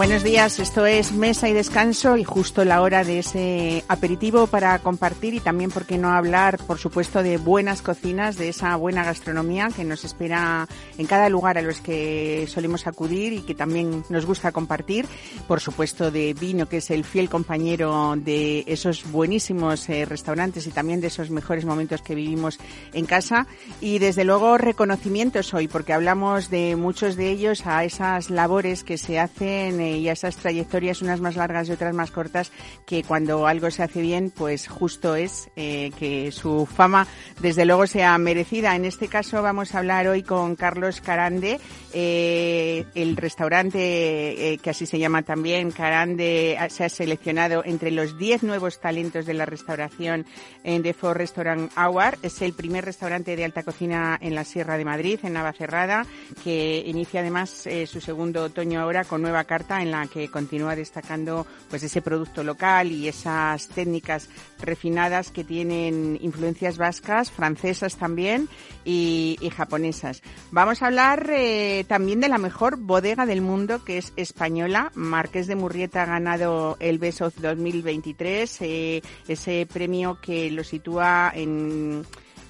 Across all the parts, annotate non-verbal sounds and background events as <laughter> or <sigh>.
Buenos días, esto es Mesa y Descanso y justo la hora de ese aperitivo para compartir y también, por qué no hablar, por supuesto, de buenas cocinas, de esa buena gastronomía que nos espera en cada lugar a los que solemos acudir y que también nos gusta compartir. Por supuesto, de vino, que es el fiel compañero de esos buenísimos eh, restaurantes y también de esos mejores momentos que vivimos en casa. Y desde luego, reconocimientos hoy, porque hablamos de muchos de ellos a esas labores que se hacen y esas trayectorias, unas más largas y otras más cortas, que cuando algo se hace bien, pues justo es eh, que su fama, desde luego, sea merecida. En este caso vamos a hablar hoy con Carlos Carande, eh, el restaurante, eh, que así se llama también, Carande, se ha seleccionado entre los 10 nuevos talentos de la restauración en The Four Restaurant Hour. Es el primer restaurante de alta cocina en la Sierra de Madrid, en Navacerrada, que inicia además su segundo otoño ahora con nueva carta en la que continúa destacando pues ese producto local y esas técnicas refinadas que tienen influencias vascas, francesas también y, japonesas. Vamos a hablar eh, también de la mejor bodega del mundo que es española. Marqués de Murrieta ha ganado el Best of 2023, eh, ese premio que lo sitúa en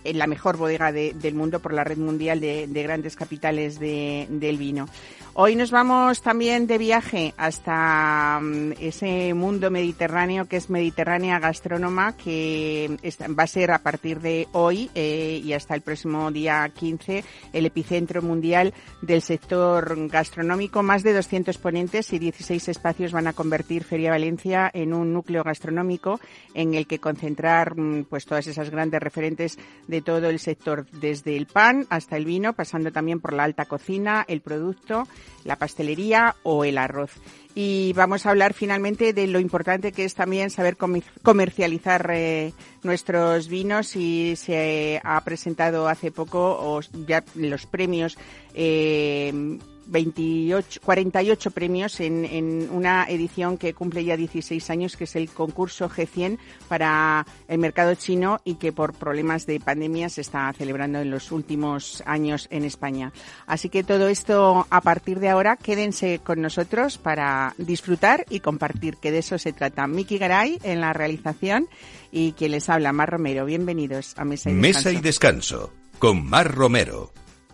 en la mejor bodega del mundo por la red mundial de, grandes capitales del vino. Hoy nos vamos también de viaje hasta mm, ese mundo mediterráneo que es Mediterránea Gastrónoma, que va a ser a partir de hoy eh, y hasta el próximo día 15 el epicentro mundial del sector gastronómico. Más de 200 ponentes y 16 espacios van a convertir Feria Valencia en un núcleo gastronómico en el que concentrar mm, pues todas esas grandes referentes de todo el sector, desde el pan hasta el vino, pasando también por la alta cocina, el producto la pastelería o el arroz. Y vamos a hablar finalmente de lo importante que es también saber comercializar eh, nuestros vinos y se ha presentado hace poco ya los premios eh, 28, 48 premios en, en, una edición que cumple ya 16 años, que es el concurso G100 para el mercado chino y que por problemas de pandemia se está celebrando en los últimos años en España. Así que todo esto a partir de ahora, quédense con nosotros para disfrutar y compartir, que de eso se trata. Miki Garay en la realización y quien les habla, Mar Romero. Bienvenidos a Mesa y Descanso. Mesa y Descanso con Mar Romero.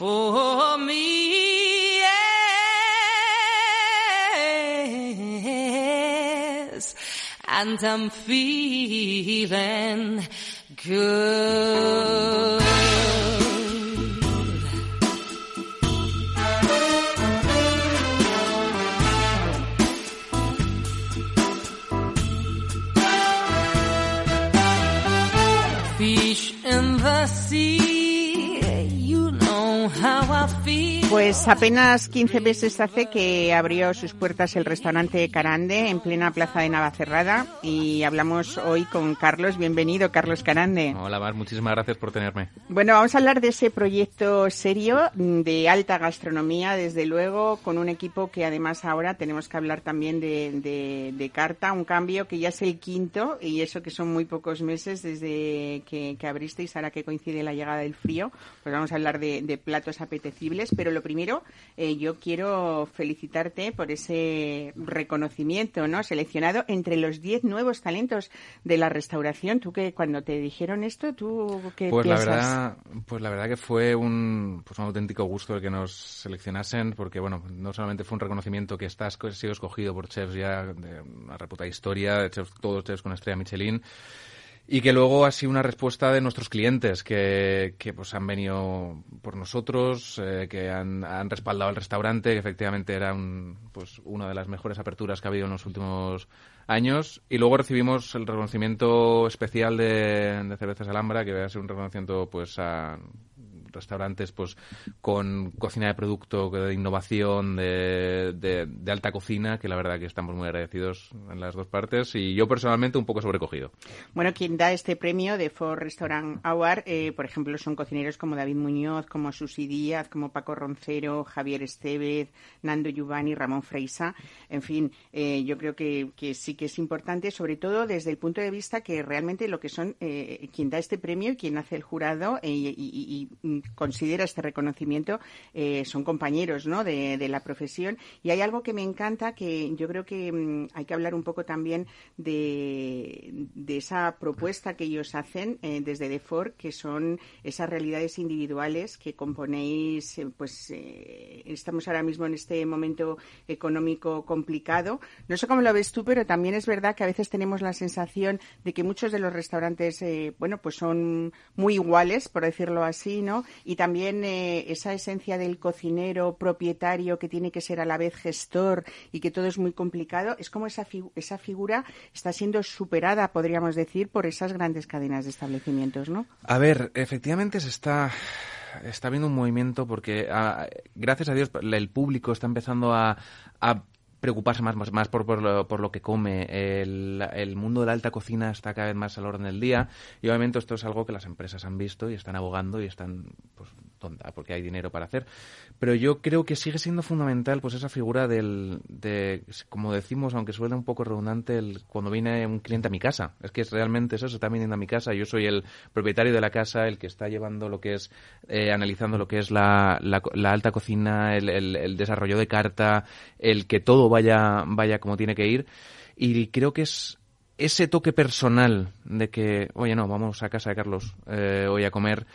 for me. Yes, and I'm feeling good. Pues apenas 15 meses hace que abrió sus puertas el restaurante Carande en plena plaza de Navacerrada y hablamos hoy con Carlos. Bienvenido, Carlos Carande. Hola, Mar, muchísimas gracias por tenerme. Bueno, vamos a hablar de ese proyecto serio de alta gastronomía, desde luego, con un equipo que además ahora tenemos que hablar también de, carta, un cambio que ya es el quinto y eso que son muy pocos meses desde que, que abristeis, ahora que coincide la llegada del frío, pues vamos a hablar de, de platos apetecibles, pero lo primero, eh, yo quiero felicitarte por ese reconocimiento, ¿no? Seleccionado entre los 10 nuevos talentos de la restauración. Tú que cuando te dijeron esto, tú qué pues piensas? La verdad, pues la verdad que fue un, pues un auténtico gusto el que nos seleccionasen, porque bueno, no solamente fue un reconocimiento que estás sido escogido por chefs ya de una reputada historia, chefs, todos chefs con estrella Michelin, y que luego ha sido una respuesta de nuestros clientes que, que pues han venido por nosotros, eh, que han, han, respaldado al restaurante, que efectivamente era un, pues una de las mejores aperturas que ha habido en los últimos años. Y luego recibimos el reconocimiento especial de, de Cervezas Alhambra, que va a ser un reconocimiento pues a restaurantes pues con cocina de producto, de innovación, de, de, alta cocina, que la verdad que estamos muy agradecidos en las dos partes y yo personalmente un poco sobrecogido. Bueno, quien da este premio de Ford Restaurant Award, eh, por ejemplo, son cocineros como David Muñoz, como Susi Díaz, como Paco Roncero, Javier Estevez, Nando Giovanni, Ramón Freisa. En fin, eh, yo creo que, sí que es importante, sobre todo desde el punto de vista que realmente lo que son eh, quien da este premio y quien hace el jurado y, y considera este reconocimiento eh, son compañeros ¿no? de, la profesión. Y hay algo que me encanta que yo creo que mm, hay que hablar un poco también de, de esa propuesta que ellos hacen eh, desde DeFord, que son esas realidades individuales que componéis, eh, pues estamos ahora mismo en este momento económico complicado. No sé cómo lo ves tú, pero también es verdad que a veces tenemos la sensación de que muchos de los restaurantes, bueno, pues son muy iguales, por decirlo así, ¿no? Y también eh, esa esencia del cocinero propietario que tiene que ser a la vez gestor y que todo es muy complicado, es como esa, esa figura está siendo superada, podríamos decir, por esas grandes cadenas de establecimientos, ¿no? A ver, efectivamente se está está habiendo un movimiento porque ah, gracias a Dios el público está empezando a, a preocuparse más, más, por, por, lo, por, lo, que come. El, el, mundo de la alta cocina está cada vez más al orden del día y obviamente esto es algo que las empresas han visto y están abogando y están pues, tonta, porque hay dinero para hacer. Pero yo creo que sigue siendo fundamental pues esa figura del, de, como decimos, aunque suene un poco redundante, el, cuando viene un cliente a mi casa. Es que es realmente eso, se está viniendo a mi casa. Yo soy el propietario de la casa, el que está llevando lo que es, eh, analizando lo que es la, la, la alta cocina, el, el, el, desarrollo de carta, el que todo vaya, vaya como tiene que ir. Y creo que es ese toque personal de que, oye, no, vamos a casa de Carlos eh, hoy a comer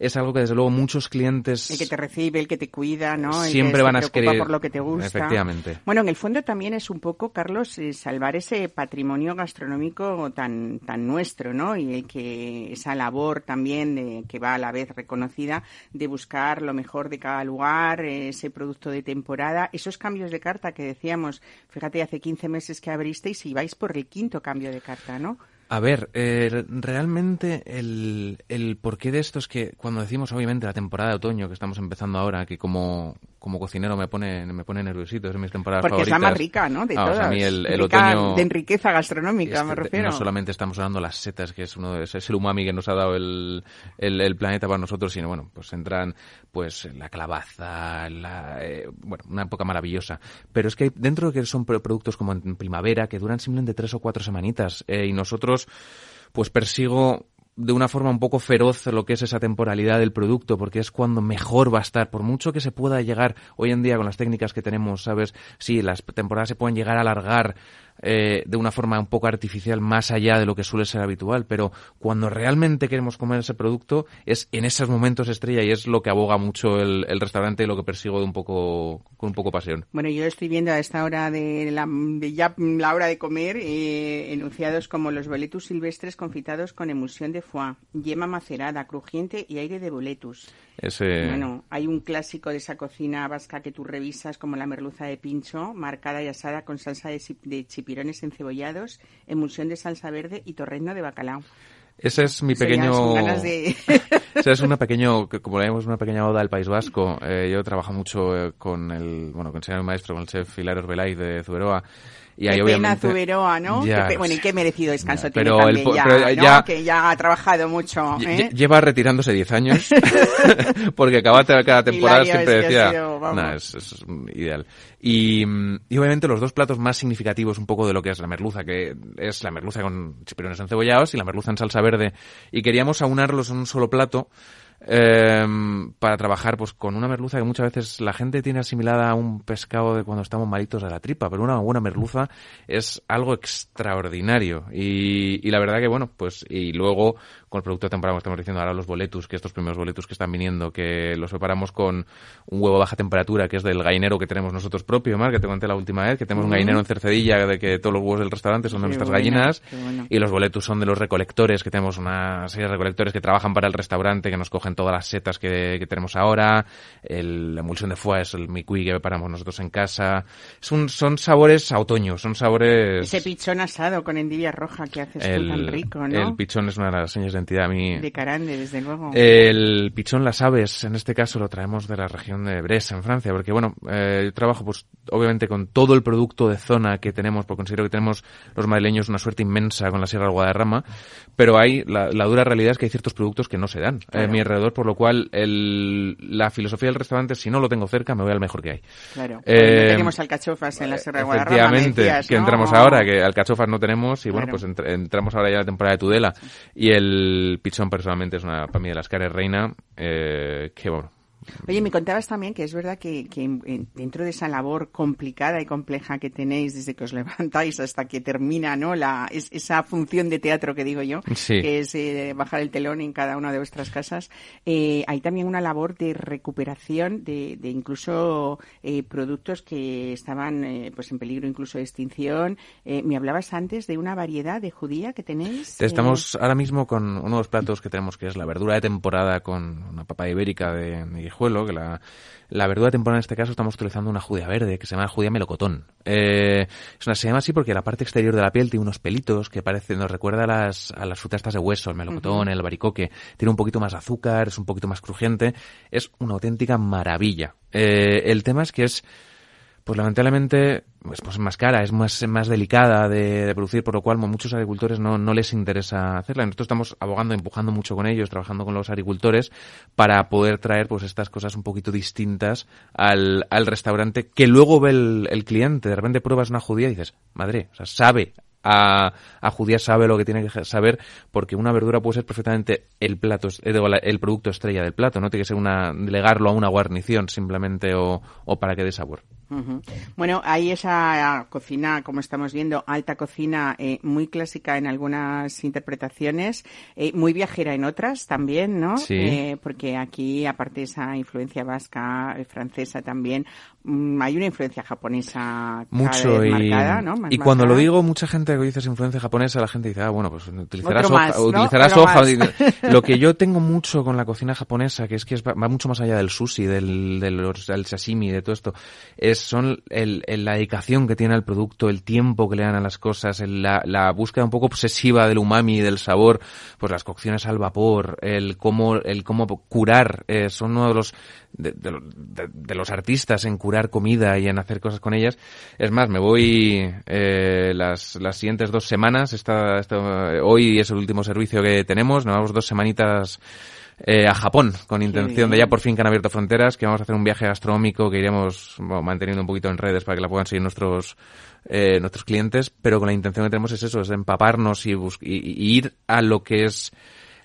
es algo que desde luego muchos clientes... El que te recibe, el que te cuida, ¿no? siempre van a querer... por lo que te gusta. Efectivamente. Bueno, en el fondo también es un poco, Carlos, eh, salvar ese patrimonio gastronómico tan, tan nuestro, ¿no? Y el que esa labor también de, que va a la vez reconocida de buscar lo mejor de cada lugar, ese producto de temporada, esos cambios de carta que decíamos, fíjate, hace 15 meses que abristeis y vais por el quinto cambio de carta, ¿no? A ver, eh, realmente el, el porqué de esto es que cuando decimos obviamente la temporada de otoño que estamos empezando ahora, que como como cocinero me pone me pone nerviosito, es mis temporadas Porque favoritas. es la más rica, ¿no? De todas. A mí el, el otoño de riqueza gastronómica, me refiero. No solamente estamos hablando las setas, que es uno de, es el umami que nos ha dado el, el, el, planeta para nosotros, sino bueno, pues entran pues la calabaza, la, eh, bueno, una época maravillosa. Pero es que dentro de que son productos como en primavera que duran simplemente tres o cuatro semanitas eh, y nosotros pues persigo de una forma un poco feroz lo que es esa temporalidad del producto, porque es cuando mejor va a estar. Por mucho que se pueda llegar hoy en día con las técnicas que tenemos, ¿sabes? Sí, las temporadas se pueden llegar a alargar eh, de una forma un poco artificial más allá de lo que suele ser habitual, pero cuando realmente queremos comer ese producto es en esos momentos estrella y es lo que aboga mucho el, el restaurante y lo que persigo de un poco con un poco pasión. Bueno, yo estoy viendo a esta hora de la, de ya la hora de comer eh, enunciados como los boletus silvestres confitados con emulsión de foie, yema macerada, crujiente y aire de boletus. Ese... Bueno, hay un clásico de esa cocina vasca que tú revisas como la merluza de pincho, marcada y asada con salsa de, de chipirones encebollados, emulsión de salsa verde y torrendo de bacalao. Ese es mi pequeño. De... <laughs> Ese es una pequeño, como le llamamos una pequeña oda del País Vasco. Eh, yo trabajo mucho eh, con el, bueno, con el señor maestro, con el chef Hilario Belay de Zuberoa. Y ahí, obviamente, Zuberoa, ¿no? Ya, qué, bueno, y qué merecido descanso ya, tiene pero también el, ya, pero ¿no? ya, que ya ha trabajado mucho. ¿eh? Lleva retirándose 10 años, <laughs> <laughs> porque cada, cada temporada Hilario, siempre decía, sido, nah, es, es, ideal. Y, y, obviamente los dos platos más significativos un poco de lo que es la merluza, que es la merluza con chipirones encebollados y la merluza en salsa verde. Y queríamos aunarlos en un solo plato em, para trabajar pues con una merluza que muchas veces la gente tiene asimilada a un pescado de cuando estamos malitos de la tripa, pero una buena merluza es algo extraordinario. Y, y la verdad que bueno, pues y luego con el producto de temporada, estamos diciendo ahora los boletus, que estos primeros boletus que están viniendo, que los preparamos con un huevo a baja temperatura, que es del gallinero que tenemos nosotros propio, Mar, que te conté la última vez, que tenemos un gallinero en Cercedilla, de que todos los huevos del restaurante son de nuestras gallinas, y los boletus son de los recolectores, que tenemos una serie de recolectores que trabajan para el restaurante, que nos cogen todas las setas que, tenemos ahora, el, la emulsión de foie es el micui que preparamos nosotros en casa, son, son sabores a otoño, son sabores... Ese pichón asado con endivia roja que haces tú tan rico, ¿no? El pichón es una de las señas de a mí. De Carande, desde luego. El pichón las aves, en este caso lo traemos de la región de Brest, en Francia, porque bueno, eh, yo trabajo pues obviamente con todo el producto de zona que tenemos, porque considero que tenemos los madrileños una suerte inmensa con la Sierra del Guadarrama, pero hay, la, dura realidad es que hay ciertos productos que no se dan a mi alrededor, por lo cual el, la filosofía del restaurante, si no lo tengo cerca, me voy al mejor que hay. Claro. Eh, tenemos alcachofas en la Sierra Guadarrama. Efectivamente, que entramos ahora, que alcachofas no tenemos, y bueno, pues entramos ahora ya en la temporada de Tudela, y el pichón personalmente es una, para mí de las caras reina, eh, que bueno, Oye, me contabas también que es verdad que, dentro de esa labor complicada y compleja que tenéis desde que os <laughs> levantáis hasta que termina ¿no? la, esa función de teatro que digo yo, que es eh, bajar el telón en cada una de vuestras casas, eh, hay también una labor de recuperación de, incluso eh, productos que estaban pues en peligro incluso de extinción. me hablabas antes de una variedad de judía que tenéis. Estamos ahora mismo con uno de los platos que tenemos que es la verdura de temporada con una papa ibérica de que la, la verdura temporal en este caso estamos utilizando una judía verde que se llama judía melocotón. Eh, es una, se llama así porque la parte exterior de la piel tiene unos pelitos que parece, nos recuerda a las, a las frutas de hueso, el melocotón, el baricoque. Tiene un poquito más de azúcar, es un poquito más crujiente. Es una auténtica maravilla. Eh, el tema es que es pues lamentablemente pues, pues, es más cara, es más, más delicada de, producir, por lo cual muchos agricultores no, no les interesa hacerla. Nosotros estamos abogando, empujando mucho con ellos, trabajando con los agricultores para poder traer pues estas cosas un poquito distintas al, al restaurante que luego ve el, cliente. De repente pruebas una judía y dices, madre, o sea, sabe a, a judía sabe lo que tiene que saber porque una verdura puede ser perfectamente el plato el producto estrella del plato no tiene que ser una legarlo a una guarnición simplemente o, o para que dé sabor bueno, hay esa cocina, como estamos viendo, alta cocina, eh, muy clásica en algunas interpretaciones, eh, muy viajera en otras también, ¿no? Sí. Eh, porque aquí, aparte de esa influencia vasca, francesa también, mm, hay una influencia japonesa mucho y, marcada, ¿no? y cuando lo digo, mucha gente que dices influencia japonesa, la gente dice, ah, bueno, pues utilizarás hoja, utilizarás hoja. <laughs> lo que yo tengo mucho con la cocina japonesa, que es que va mucho más allá del sushi, del, del, del sashimi, de todo esto, es son el, la dedicación que tiene al producto, el tiempo que le dan a las cosas, la, la, búsqueda un poco obsesiva del umami y del sabor, pues las cocciones al vapor, el cómo, el cómo curar, eh, son uno de los, de, de, los artistas en curar comida y en hacer cosas con ellas. Es más, me voy eh, las, las siguientes dos semanas, esta, hoy es el último servicio que tenemos, nos vamos dos semanitas eh, a Japón, con intención de ya por fin que han abierto fronteras, que vamos a hacer un viaje gastronómico que iremos manteniendo un poquito en redes para que la puedan seguir nuestros eh, nuestros clientes, pero con la intención que tenemos es eso, es empaparnos y, y ir a lo que es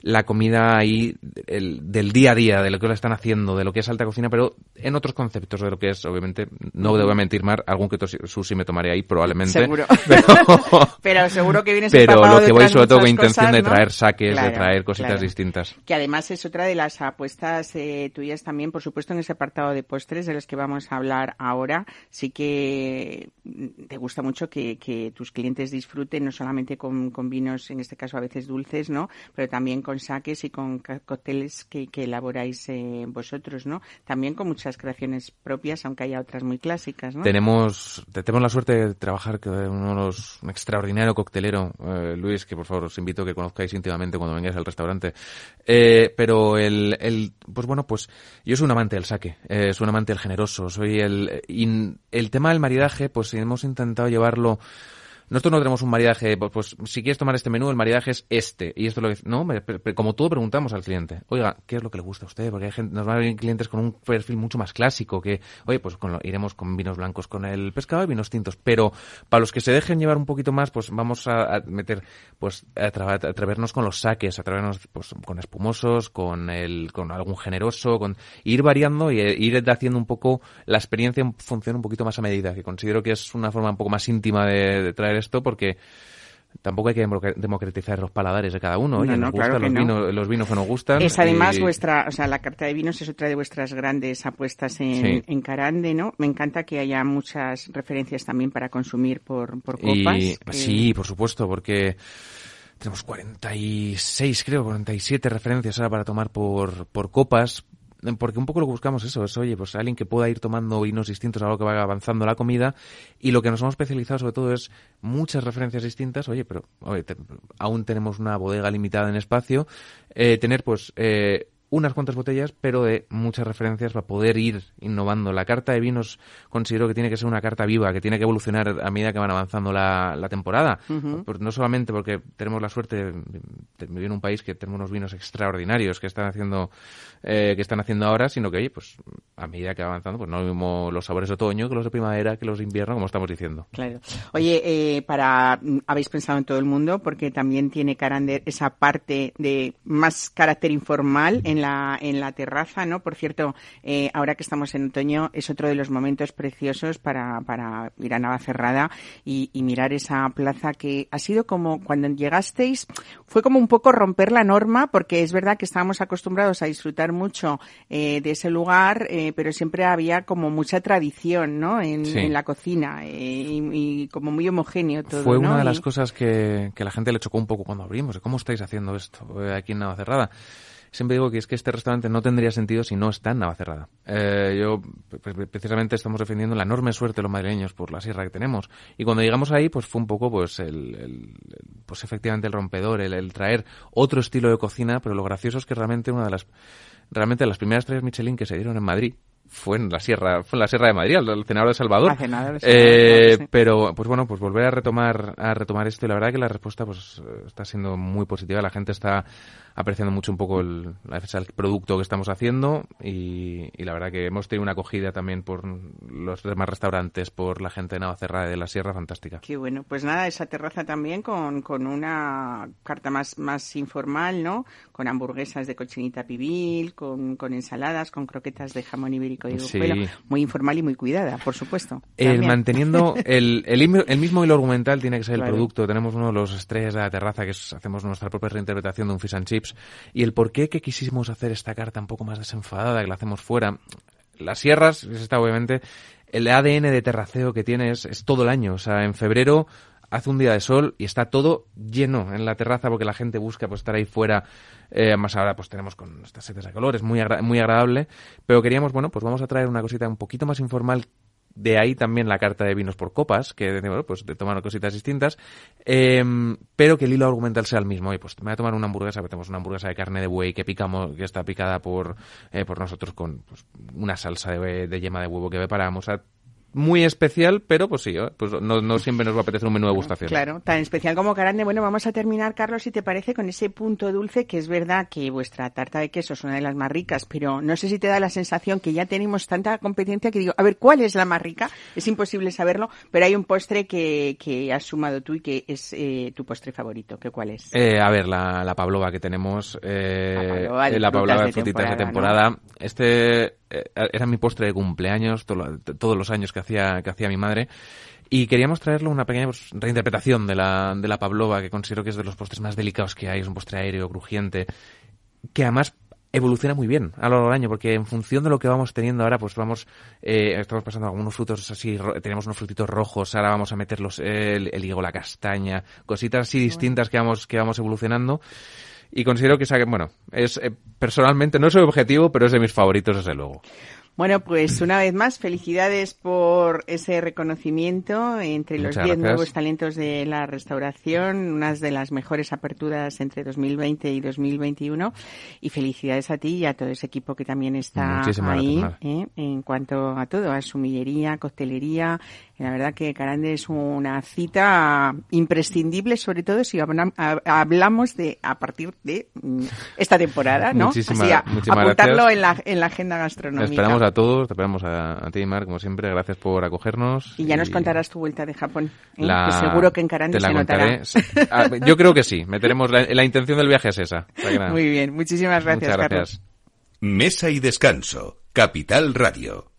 la comida ahí el, del día a día, de lo que la están haciendo, de lo que es alta cocina, pero en otros conceptos de lo que es, obviamente, no debo mentir, Mar, algún que sushi me tomaré ahí probablemente. Seguro. <laughs> <laughs> Pero, seguro que vienes Pero lo que voy sobre todo con intención de traer saques, de traer cositas distintas. Que además es otra de las apuestas eh, tuyas también, por supuesto, en ese apartado de postres de los que vamos a hablar ahora. Sí que te gusta mucho que, que tus clientes disfruten no solamente con, con vinos, en este caso a veces dulces, ¿no? Pero también con saques y con cócteles que, elaboráis eh, vosotros, ¿no? También con muchas creaciones propias, aunque haya otras muy clásicas, ¿no? Tenemos, tenemos la suerte de trabajar con uno de los, un extraordinario coctelero, eh, Luis, que por favor os invito a que conozcáis íntimamente cuando vengáis al restaurante. Eh, pero el, el, pues bueno, pues yo soy un amante del saque, soy un amante del generoso, soy el, el tema del maridaje, pues hemos intentado llevarlo nosotros no tenemos un maridaje, pues, pues, si quieres tomar este menú, el maridaje es este. Y esto es lo que... No, como todo preguntamos al cliente, oiga, ¿qué es lo que le gusta a usted? Porque hay gente, nos van a venir clientes con un perfil mucho más clásico, que, oye, pues con iremos con vinos blancos con el pescado y vinos tintos. Pero para los que se dejen llevar un poquito más, pues vamos a, meter, pues a, atrevernos con los saques, atrevernos pues, con espumosos, con el, con algún generoso, con ir variando y e, ir haciendo un poco la experiencia en función un poquito más a medida, que considero que es una forma un poco más íntima de traer esto porque tampoco hay que democratizar los paladares de cada uno. Oye, nos gustan los, vinos, los vinos que nos gustan. Es además vuestra, o sea, la carta de vinos es otra de vuestras grandes apuestas en, en, Carande, ¿no? Me encanta que haya muchas referencias también para consumir por, por copas. Sí, por supuesto, porque tenemos 46, creo, 47 referencias ahora para tomar por, por copas, porque un poco lo que buscamos eso es, oye, pues alguien que pueda ir tomando vinos distintos a lo que vaya avanzando la comida y lo que nos hemos especializado sobre todo es muchas referencias distintas, oye, pero aún tenemos una bodega limitada en espacio, eh, tener pues eh, unas cuantas botellas, pero de muchas referencias para poder ir innovando. La carta de vinos considero que tiene que ser una carta viva, que tiene que evolucionar a medida que van avanzando la, temporada. Pues no solamente porque tenemos la suerte de, vivir en un país que tenemos unos vinos extraordinarios que están haciendo eh, que están haciendo ahora, sino que, oye, pues a medida que va avanzando, pues no mismo los sabores de otoño que los de primavera, que los de invierno, como estamos diciendo. Claro. Oye, eh, para mm, habéis pensado en todo el mundo, porque también tiene Carander esa parte de más carácter informal en la, en la terraza, ¿no? Por cierto, eh, ahora que estamos en otoño, es otro de los momentos preciosos para, para ir a Navacerrada y, y mirar esa plaza que ha sido como cuando llegasteis, fue como un poco romper la norma, porque es verdad que estábamos acostumbrados a disfrutar mucho eh, de ese lugar, eh, pero siempre había como mucha tradición, ¿no? En, la cocina y, como muy homogéneo todo. Fue una de las cosas que, que la gente le chocó un poco cuando abrimos. ¿Cómo estáis haciendo esto aquí en Navacerrada? Siempre digo que es que este restaurante no tendría sentido si no está en Navacerrada. Eh, yo, precisamente, estamos defendiendo la enorme suerte de los madrileños por la sierra que tenemos. Y cuando llegamos ahí, pues fue un poco, pues, el, pues efectivamente el rompedor, el, traer otro estilo de cocina, pero lo gracioso es que realmente una de las, realmente las primeras tres Michelin que se dieron en Madrid fue en la sierra fue en la sierra de Madrid el cenador de Salvador. Eh, pero pues bueno pues volver a retomar a retomar esto y la verdad que la respuesta pues está siendo muy positiva. La gente está apreciando mucho un poco el, del producto que estamos haciendo y, la verdad que hemos tenido una acogida también por los demás restaurantes, por la gente de Navacerra de la Sierra, fantástica. Qué bueno, pues nada, esa terraza también con, con una carta más, más informal, ¿no? Con hamburguesas de cochinita pibil, con, con ensaladas, con croquetas de jamón ibérico sí. muy informal y muy cuidada, por supuesto. El manteniendo el, el, el, mismo hilo argumental tiene que ser el producto. Tenemos uno de los estrellas de la terraza que hacemos nuestra propia reinterpretación de un fish and chips y el por qué que quisimos hacer esta carta un poco más desenfadada, que la hacemos fuera. Las sierras, está obviamente, el ADN de terraceo que tiene es, todo el año. O sea, en febrero hace un día de sol y está todo lleno en la terraza porque la gente busca pues estar ahí fuera. Eh, más ahora pues tenemos con estas setes de colores, muy, muy agradable. Pero queríamos, bueno, pues vamos a traer una cosita un poquito más informal de ahí también la carta de vinos por copas, que pues de tomar cositas distintas, em, pero que el hilo argumental sea el mismo. Y pues me voy a tomar una hamburguesa, tenemos una hamburguesa de carne de buey que picamos, que está picada por, eh, por nosotros con pues, una salsa de, de, yema de huevo que preparamos. A muy especial, pero pues sí, ¿eh? pues no, no, siempre nos va a apetecer un menú de gustación. Claro, tan especial como grande. Bueno, vamos a terminar, Carlos, si te parece, con ese punto dulce, que es verdad que vuestra tarta de queso es una de las más ricas, pero no sé si te da la sensación que ya tenemos tanta competencia que digo, a ver, ¿cuál es la más rica? Es imposible saberlo, pero hay un postre que, que has sumado tú y que es eh, tu postre favorito. ¿Qué cuál es? Eh, a ver, la, la pavlova que tenemos, eh, la pavlova de, frutitas de temporada. Este eh, era mi postre de cumpleaños todos los años que hacía, que hacía mi madre. Y queríamos traerle una pequeña pues, reinterpretación de la, de la pavlova, que considero que es de los postres más delicados que hay. Es un postre aéreo, crujiente, que además evoluciona muy bien a lo largo del año, porque en función de lo que vamos teniendo ahora, pues vamos, eh, estamos pasando algunos frutos así, tenemos unos frutitos rojos, ahora vamos a meter los, el, el higo, la castaña, cositas así distintas que vamos, que vamos evolucionando y considero que, bueno, es eh, personalmente no es el objetivo, pero es de mis favoritos desde luego. Bueno, pues una vez más, felicidades por ese reconocimiento entre los 10 nuevos talentos de la restauración, unas de las mejores aperturas entre 2020 y 2021. Y felicidades a ti y a todo ese equipo que también está ahí, ¿eh? en cuanto a todo, a sumillería, coctelería, La verdad que Carande es una cita imprescindible, sobre todo si hablamos de a partir de mm, esta temporada, ¿no? Muchísimas, Así, apuntarlo en la, en la agenda gastronómica. esperamos a todos, te esperamos a, ti, Mar, como siempre. Gracias por acogernos. Y ya nos contarás tu vuelta de Japón. ¿eh? seguro que en Carande se notará. Ah, yo creo que sí. Meteremos la, la intención del viaje es esa. Muy bien, muchísimas gracias, Muchas gracias. Mesa y descanso. Capital Radio.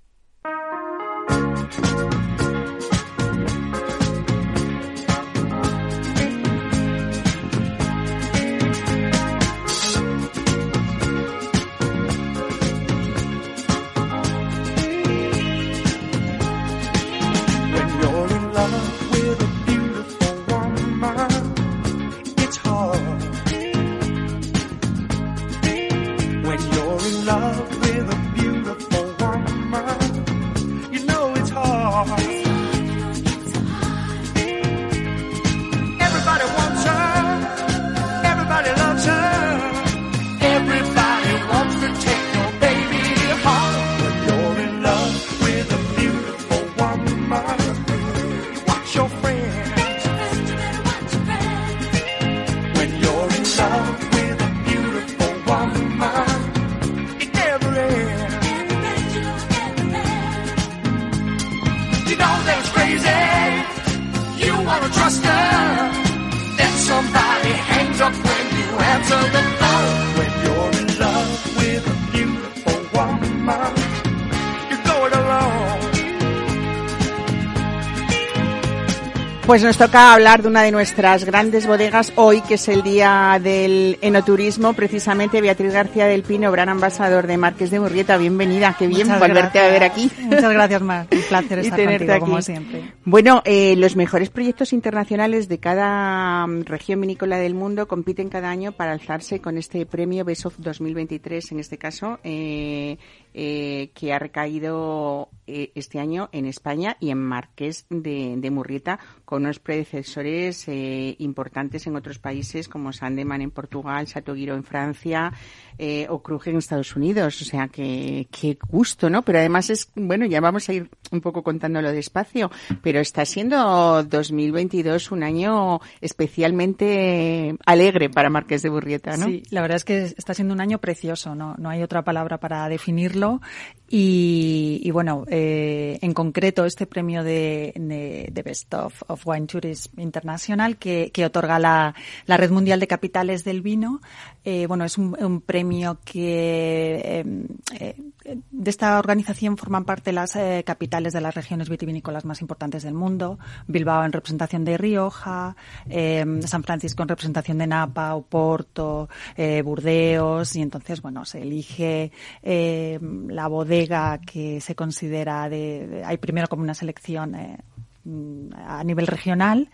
Pues nos toca hablar de una de nuestras grandes bodegas hoy, que es el día del enoturismo. Precisamente Beatriz García del Pino, gran ambasador de Marques de Murrieta. Bienvenida, qué bien volverte a ver aquí. Muchas gracias, Mar. Placer <laughs> estar tenerte aquí. como siempre. Bueno, eh, los mejores proyectos internacionales de cada mm, región vinícola del mundo compiten cada año para alzarse con este premio Best of 2023, en este caso, eh, eh, que ha recaído eh, este año en España y en Marqués de, Murrieta, con unos predecesores eh, importantes en otros países como Sandeman en Portugal, Satoguiro en Francia eh, o Krug en Estados Unidos. O sea, que qué gusto, ¿no? Pero además es, bueno, ya vamos a ir un poco contándolo despacio, pero está siendo 2022 un año especialmente alegre para Marqués de Murrieta, ¿no? Sí, la verdad es que está siendo un año precioso, ¿no? No hay otra palabra para definirlo hacerlo y, bueno, eh, en concreto este premio de, de, Best of, Wine Tourism International que, que otorga la, la, Red Mundial de Capitales del Vino, eh, bueno, es un, un premio que em, eh, de esta organización forman parte las eh, capitales de las regiones vitivinícolas más importantes del mundo, Bilbao en representación de Rioja, em, San Francisco en representación de Napa, Oporto, Burdeos y entonces, bueno, se elige em, la bodega que se considera de, hay primero como una selección eh, a nivel regional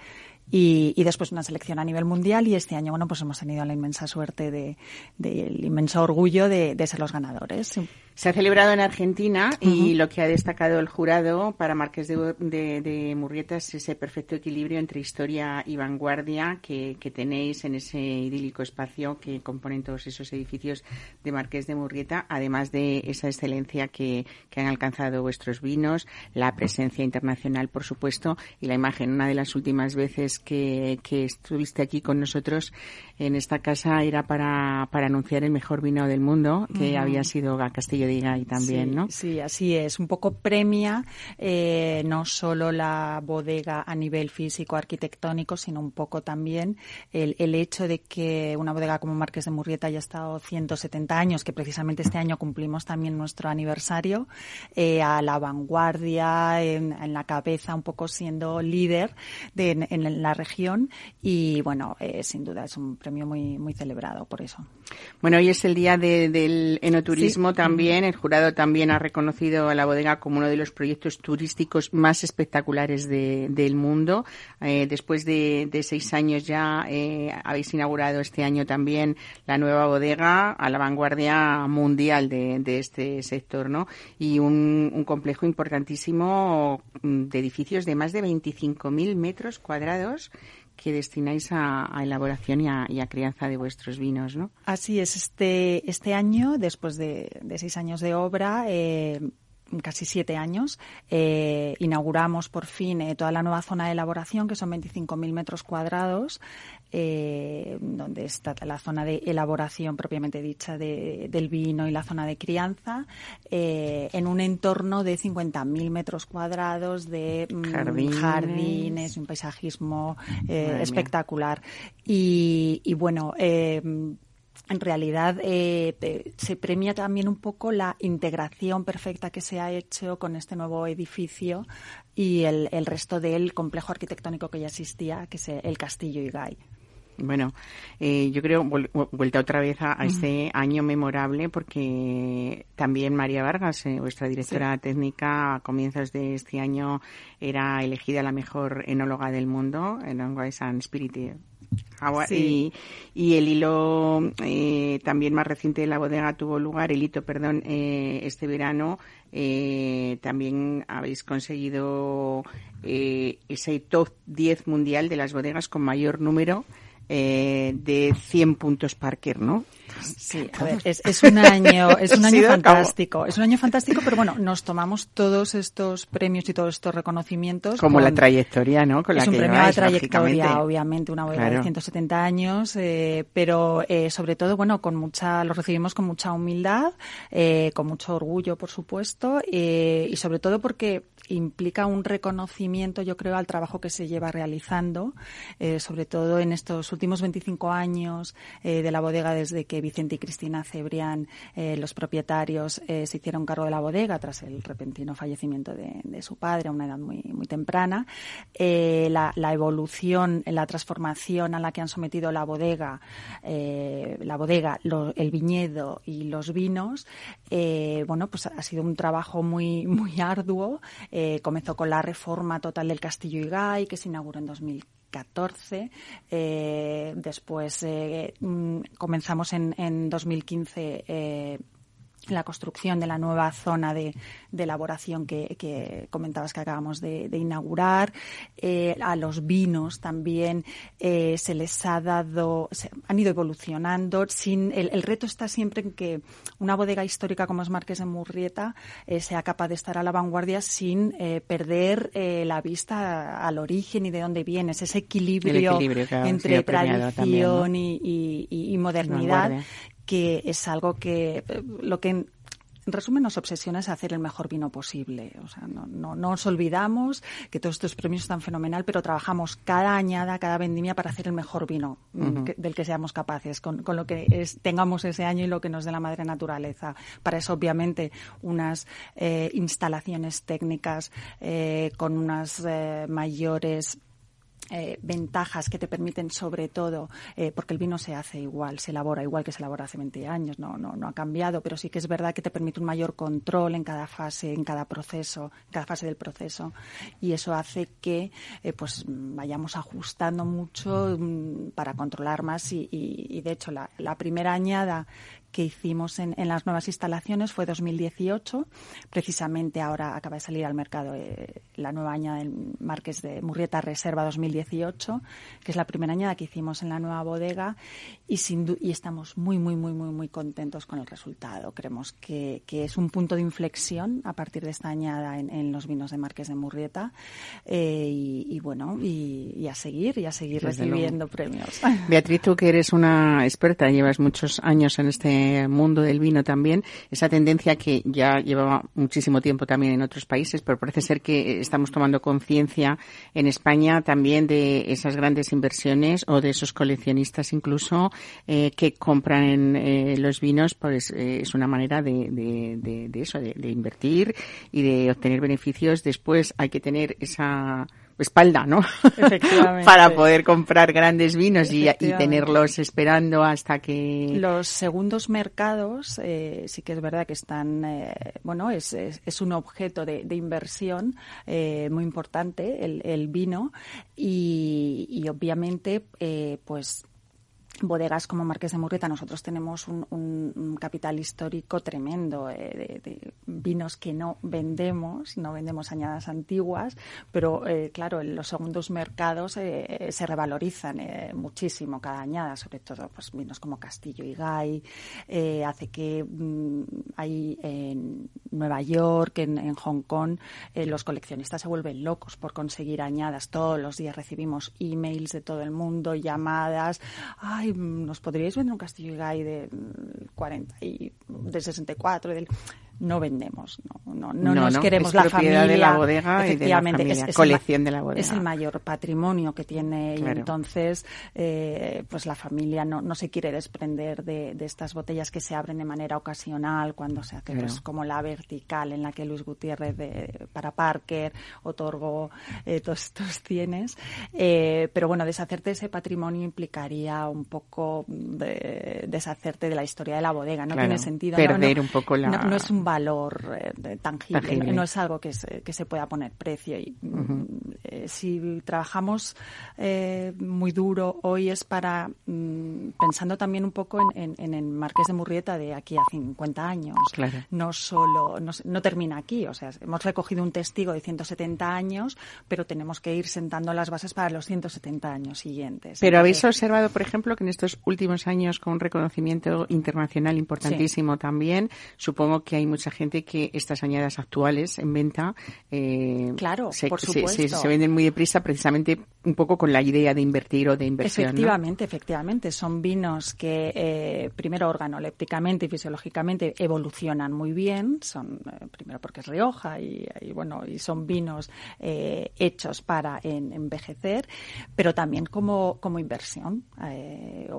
y, y, después una selección a nivel mundial y este año bueno pues hemos tenido la inmensa suerte de, del inmenso orgullo de, de ser los ganadores. Se ha celebrado en Argentina y lo que ha destacado el jurado para Marqués de, de, Murrieta es ese perfecto equilibrio entre historia y vanguardia que, tenéis en ese idílico espacio que componen todos esos edificios de Marqués de Murrieta, además de esa excelencia que, han alcanzado vuestros vinos, la presencia internacional, por supuesto, y la imagen. Una de las últimas veces que, estuviste aquí con nosotros en esta casa era para, anunciar el mejor vino del mundo, que había sido Castillo diga y también, sí, ¿no? Sí, así es. Un poco premia eh, no solo la bodega a nivel físico, arquitectónico, sino un poco también el, el hecho de que una bodega como Marques de Murrieta haya estado 170 años, que precisamente este año cumplimos también nuestro aniversario, eh, a la vanguardia, en, en, la cabeza, un poco siendo líder de, en, la región y bueno, eh, sin duda es un premio muy, muy celebrado por eso. Bueno, hoy es el día del enoturismo también el jurado también ha reconocido a la bodega como uno de los proyectos turísticos más espectaculares del mundo. Eh, después de, seis años ya eh, habéis inaugurado este año también la nueva bodega a la vanguardia mundial de, este sector, ¿no? Y un, complejo importantísimo de edificios de más de 25.000 metros cuadrados que destináis a, elaboración y a, crianza de vuestros vinos, ¿no? Así es. Este, este año, después de, seis años de obra, eh, casi siete años, eh, inauguramos por fin eh, toda la nueva zona de elaboración, que son 25.000 metros cuadrados, eh, donde está la zona de elaboración propiamente dicha de, del vino y la zona de crianza, en un entorno de 50.000 metros cuadrados de mm, jardines, un paisajismo espectacular. Y, y, bueno, en realidad eh, se premia también un poco la integración perfecta que se ha hecho con este nuevo edificio y el, el resto del complejo arquitectónico que ya existía, que es el Castillo Igay. Bueno, eh, yo creo, vuelta otra vez a, este año memorable, porque también María Vargas, eh, vuestra directora técnica, a comienzos de este año era elegida la mejor enóloga del mundo, en Wise and Spirit y, y, el hilo eh, también más reciente de la bodega tuvo lugar, el hito, perdón, eh, este verano. Eh, también habéis conseguido eh, ese top 10 mundial de las bodegas con mayor número eh, de 100 puntos Parker, ¿no? Sí, a ver, es, es, un año, <laughs> es un año fantástico, es un año fantástico, pero bueno, nos tomamos todos estos premios y todos estos reconocimientos. Como la trayectoria, ¿no? Con es un premio a la trayectoria, obviamente, una bodega de 170 años, eh, pero eh, sobre todo, bueno, con mucha, lo recibimos con mucha humildad, eh, con mucho orgullo, por supuesto, y sobre todo porque implica un reconocimiento, yo creo, al trabajo que se lleva realizando, eh, sobre todo en estos últimos 25 años eh, de la bodega desde que Vicente y Cristina Cebrián, eh, los propietarios, se hicieron cargo de la bodega tras el repentino fallecimiento de, su padre a una edad muy, muy temprana. La, la, evolución, la transformación a la que han sometido la bodega, la bodega, lo, el viñedo y los vinos, bueno, pues ha sido un trabajo muy, muy arduo. Comenzó con la reforma total del Castillo Igay, que se inauguró en 2015 14. Eh, después eh, mm, comenzamos en, en 2015 eh, la construcción de la nueva zona de, de elaboración que, que, comentabas que acabamos de, de inaugurar. Eh, a los vinos también eh, se les ha dado, se han ido evolucionando. Sin, el, el, reto está siempre en que una bodega histórica como es Marques de Murrieta eh, sea capaz de estar a la vanguardia sin perder la vista al origen y de dónde vienes, ese equilibrio, equilibrio claro, entre tradición también, ¿no? y, y, y, modernidad que es algo que lo que en resumen nos obsesiona es hacer el mejor vino posible. O sea, no, no, no nos olvidamos que todos estos premios están fenomenal, pero trabajamos cada añada, cada vendimia para hacer el mejor vino uh -huh. que, del que seamos capaces, con, con lo que es, tengamos ese año y lo que nos dé la madre naturaleza. Para eso, obviamente, unas eh, instalaciones técnicas eh, con unas eh, mayores eh, ventajas que te permiten sobre todo, eh, porque el vino se hace igual, se elabora igual que se elabora hace 20 años, no, no, no ha cambiado, pero sí que es verdad que te permite un mayor control en cada fase, en cada proceso, en cada fase del proceso. Y eso hace que eh, pues vayamos ajustando mucho um, para controlar más y, y, y de hecho la, la primera añada que hicimos en, en, las nuevas instalaciones fue 2018. Precisamente ahora acaba de salir al mercado eh, la nueva añada del Marques de Murrieta Reserva 2018, que es la primera añada que hicimos en la nueva bodega y, sin y estamos muy, muy, muy, muy, muy contentos con el resultado. Creemos que, que es un punto de inflexión a partir de esta añada en, en los vinos de Marques de Murrieta eh, y, y, bueno, y, y, a seguir, y a seguir Desde recibiendo luego. premios. Beatriz, tú que eres una experta, llevas muchos años en este mundo del vino también, esa tendencia que ya llevaba muchísimo tiempo también en otros países, pero parece ser que estamos tomando conciencia en España también de esas grandes inversiones o de esos coleccionistas incluso eh, que compran eh, los vinos, pues eh, es una manera de, de, de eso, de invertir y de obtener beneficios. Después hay que tener esa espalda, ¿no? <laughs> Para poder comprar grandes vinos y, y, tenerlos esperando hasta que... Los segundos mercados eh, sí que es verdad que están, eh, bueno, es, es, es, un objeto de, de inversión eh, muy importante, el, el vino, y, y obviamente, eh, pues bodegas como Marqués de Murrieta, nosotros tenemos un, un, capital histórico tremendo eh, de, vinos que no vendemos, no vendemos añadas antiguas, pero eh, claro, en los segundos mercados eh, se revalorizan eh, muchísimo cada añada, sobre todo pues vinos como Castillo y Gay, hace que mmm, hay en Nueva York, en, en Hong Kong, los coleccionistas se vuelven locos por conseguir añadas. Todos los días recibimos emails de todo el mundo, llamadas, ay, ¿nos podríais vender un Castillo y Gay de 40 mm, y de 64? Del no vendemos, no, no, no, no nos queremos es la familia de la bodega efectivamente, y de la familia, es, es colección el, de la bodega. Es el mayor patrimonio que tiene claro. y entonces eh, pues la familia no, no se quiere desprender de, de, estas botellas que se abren de manera ocasional cuando se hace claro. pues, como la vertical en la que Luis Gutiérrez de, para Parker otorgó eh, todos estos cienes, eh, pero bueno, deshacerte de ese patrimonio implicaría un poco de, deshacerte de la historia de la bodega, no claro, tiene sentido. Perder un poco la... no, no es un valor eh, tangible, tangible, no es algo que se, que se pueda poner precio. Y uh -huh. eh, si trabajamos eh, muy duro hoy es para, mm, pensando también un poco en, en, en, el Marqués de Murrieta de aquí a 50 años. Claro. No solo, no, no, termina aquí, o sea, hemos recogido un testigo de 170 años, pero tenemos que ir sentando las bases para los 170 años siguientes. Pero Entonces, habéis observado, por ejemplo, que en estos últimos años, con un reconocimiento internacional importantísimo sí. también, supongo que hay mucha gente que estas añadas actuales en venta eh, claro, se, por se, se, se, venden muy deprisa precisamente un poco con la idea de invertir o de inversión. Efectivamente, ¿no? efectivamente. Son vinos que eh, primero organolépticamente y fisiológicamente evolucionan muy bien. Son eh, primero porque es Rioja y, y, bueno y son vinos eh, hechos para en, envejecer, pero también como como inversión.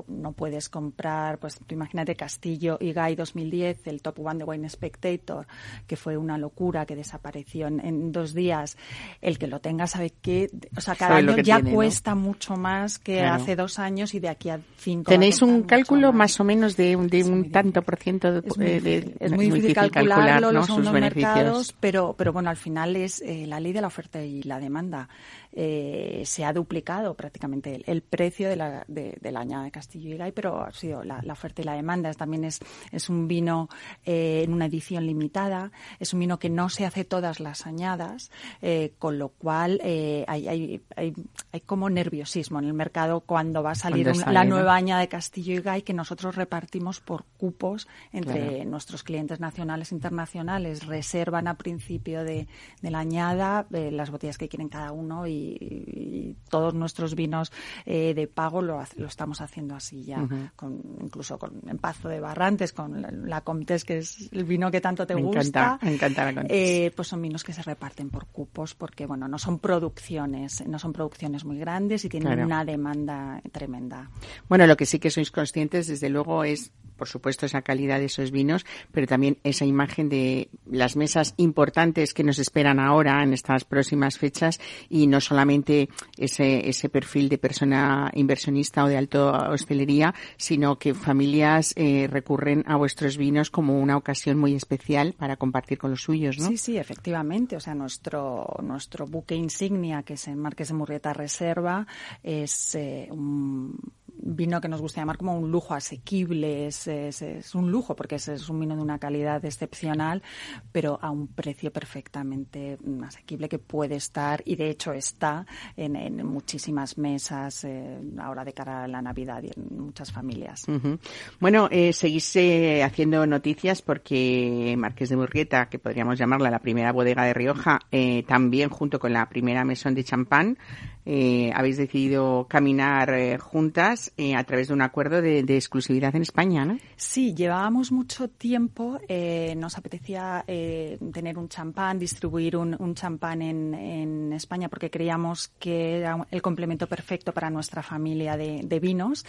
no puedes comprar, pues imagínate Castillo y Guy 2010, el Top One de Wine Spectator, que fue una locura que desapareció en, en dos días. El que lo tenga sabe que, o sea, cada año ya tiene, cuesta ¿no? mucho más que claro. hace dos años y de aquí a cinco. ¿Tenéis un cálculo más. más. o menos de, un, de un tanto por ciento de, es muy, de, es muy difícil, calcularlo, calcular, ¿no? sus mercados, pero, pero bueno, al final es eh, la ley de la oferta y la demanda. Eh, se ha duplicado prácticamente el, el precio de la, de, de, la añada de Castillo y Gay, pero ha sido la, la, oferta y la demanda. También es, es un vino eh, en una edición limitada, es un vino que no se hace todas las añadas, eh, con lo cual hay, hay, hay, hay, como nerviosismo en el mercado cuando va a salir un, la nueva añada de Castillo y Gay que nosotros repartimos por cupos entre claro. nuestros clientes nacionales e internacionales. Reservan a principio de, de la añada eh, las botellas que quieren cada uno y y, todos nuestros vinos eh, de pago lo, lo, estamos haciendo así ya, uh -huh. con, incluso con Empazo de Barrantes, con la, la Comtes, que es el vino que tanto te me gusta. Encanta, me encanta la Comtes. Eh, pues son vinos que se reparten por cupos porque, bueno, no son producciones, no son producciones muy grandes y tienen claro. una demanda tremenda. Bueno, lo que sí que sois conscientes, desde luego, es por supuesto, esa calidad de esos vinos, pero también esa imagen de las mesas importantes que nos esperan ahora en estas próximas fechas y no solamente ese, ese perfil de persona inversionista o de alta hostelería, sino que familias eh, recurren a vuestros vinos como una ocasión muy especial para compartir con los suyos, ¿no? Sí, sí, efectivamente. O sea, nuestro, nuestro buque insignia, que es en Marques de Murrieta Reserva, es eh, un vino que nos gusta llamar como un lujo asequible, es, es, es un lujo porque es, es, un vino de una calidad excepcional, pero a un precio perfectamente asequible que puede estar y de hecho está en, en muchísimas mesas eh, ahora de cara a la Navidad y en muchas familias. Uh -huh. Bueno, eh, seguís eh, haciendo noticias porque Marqués de Murrieta, que podríamos llamarla la primera bodega de Rioja, eh, también junto con la primera mesón de champán, eh, habéis decidido caminar eh, juntas eh, a través de un acuerdo de, exclusividad en España, ¿no? Sí, llevábamos mucho tiempo, eh, nos apetecía eh, tener un champán, distribuir un, un champán en, en, España porque creíamos que era el complemento perfecto para nuestra familia de, de vinos,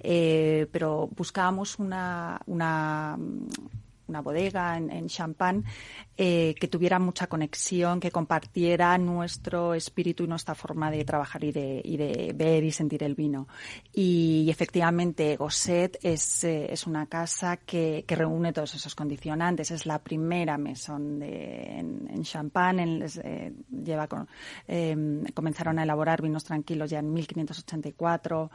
eh, pero buscábamos una, una una bodega en, en Champagne eh, que tuviera mucha conexión, que compartiera nuestro espíritu y nuestra forma de trabajar y de, y de ver y sentir el vino. Y, efectivamente, Gosset es, eh, es una casa que, que, reúne todos esos condicionantes. Es la primera mesón de, en, en Champagne. En, eh, lleva con, eh, comenzaron a elaborar vinos tranquilos ya en 1584.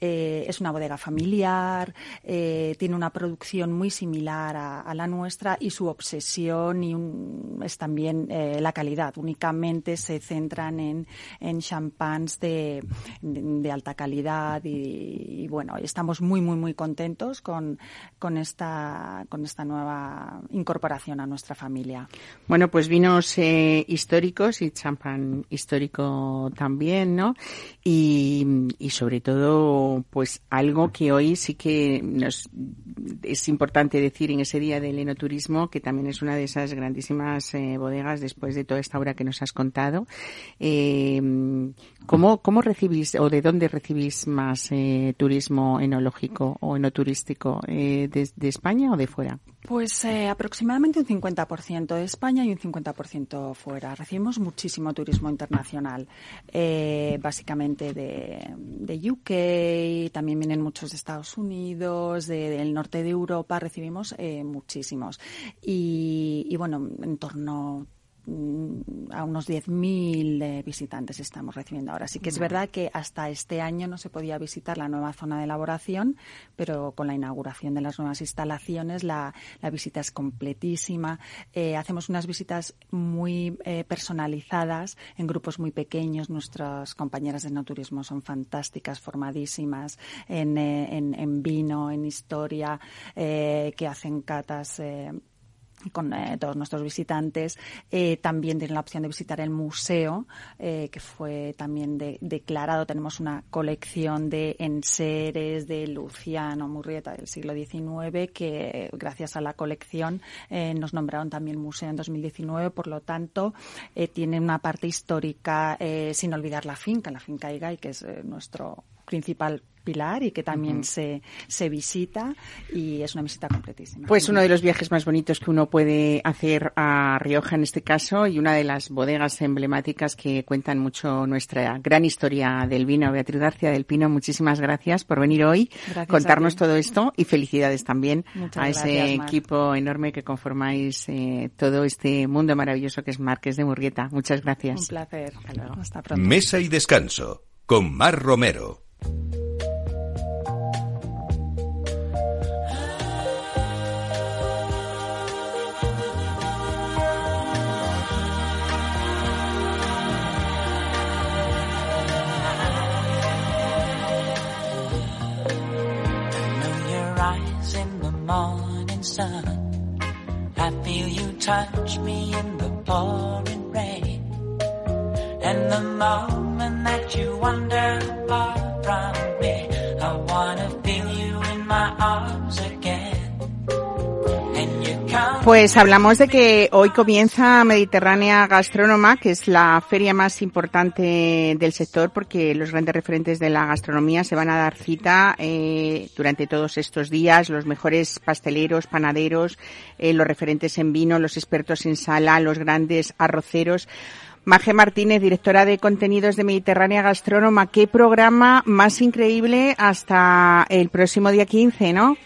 Eh, es una bodega familiar. Eh, tiene una producción muy similar a, a, la nuestra y su obsesión y un, es también eh, la calidad. Únicamente se centran en, en champans de, de, alta calidad y, y, bueno, estamos muy, muy, muy contentos con, con, esta, con esta nueva incorporación a nuestra familia. Bueno, pues vinos eh, históricos y champán histórico también, ¿no? Y, y sobre todo, pues algo que hoy sí que nos es importante decir en ese día del enoturismo, que también es una de esas grandísimas eh, bodegas después de toda esta obra que nos has contado. Eh, ¿cómo, ¿Cómo recibís o de dónde recibís más eh, turismo enológico o enoturístico? Eh, de, ¿De España o de fuera? Pues eh, aproximadamente un 50% de España y un 50% fuera. Recibimos muchísimo turismo internacional, eh, básicamente de, de, UK, también vienen muchos de Estados Unidos, de, del norte de Europa, recibimos eh, muchísimos. Y, y bueno, en torno a unos 10.000 eh, visitantes estamos recibiendo ahora. Sí que es verdad que hasta este año no se podía visitar la nueva zona de elaboración, pero con la inauguración de las nuevas instalaciones la, la visita es completísima. Eh, hacemos unas visitas muy eh, personalizadas en grupos muy pequeños. Nuestras compañeras de no turismo son fantásticas, formadísimas en, en, en vino, en historia, que hacen catas con eh, todos nuestros visitantes. Eh, también tienen la opción de visitar el museo, eh, que fue también de, declarado. Tenemos una colección de enseres de Luciano Murrieta del siglo XIX, que gracias a la colección eh, nos nombraron también museo en 2019. Por lo tanto, eh, tiene una parte histórica, sin olvidar la finca, la finca Igay, que es nuestro principal pilar y que también uh -huh. se, se visita y es una visita completísima. Pues uno de los viajes más bonitos que uno puede hacer a Rioja en este caso y una de las bodegas emblemáticas que cuentan mucho nuestra gran historia del vino. Beatriz García del Pino, muchísimas gracias por venir hoy, gracias contarnos todo esto y felicidades también Muchas a ese gracias, equipo enorme que conformáis eh, todo este mundo maravilloso que es Marques de Murrieta. Muchas gracias. Un placer. Hasta luego. Hasta pronto. Mesa y descanso con Mar Romero. Morning sun. I feel you touch me in the pouring rain. And the moment that you wander far Pues hablamos de que hoy comienza Mediterránea Gastrónoma, que es la feria más importante del sector, porque los grandes referentes de la gastronomía se van a dar cita eh, durante todos estos días, los mejores pasteleros, panaderos, eh, los referentes en vino, los expertos en sala, los grandes arroceros. Maje Martínez, directora de contenidos de Mediterránea Gastrónoma, qué programa más increíble hasta el próximo día 15, ¿no?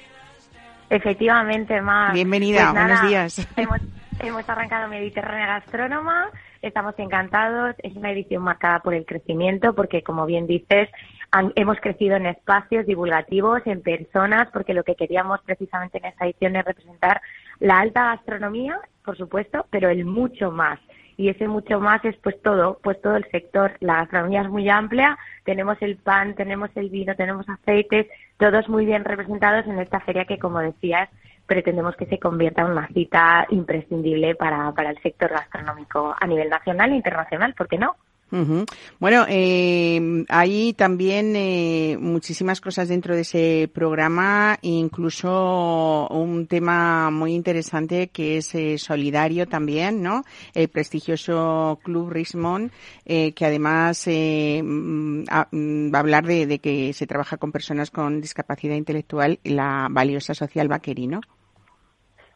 Efectivamente, Mar. Bienvenida, pues nada, buenos días. <laughs> Hemos, hemos arrancado Mediterránea Gastrónoma, estamos encantados, es una edición marcada por el crecimiento, porque como bien dices, han, hemos crecido en espacios divulgativos, en personas, porque lo que queríamos precisamente en esta edición es representar la alta gastronomía, por supuesto, pero el mucho más y ese mucho más es pues todo, pues todo el sector. La gastronomía es muy amplia, tenemos el pan, tenemos el vino, tenemos aceites, todos muy bien representados en esta feria que, como decías, pretendemos que se convierta en una cita imprescindible para, para el sector gastronómico a nivel nacional e internacional, ¿por qué no? Bueno, eh, hay también eh, muchísimas cosas dentro de ese programa, incluso un tema muy interesante que es eh, solidario también, ¿no? El prestigioso Club Rismond, eh, que además eh, a, va a hablar de, de, que se trabaja con personas con discapacidad intelectual, la valiosa social Vaquerino.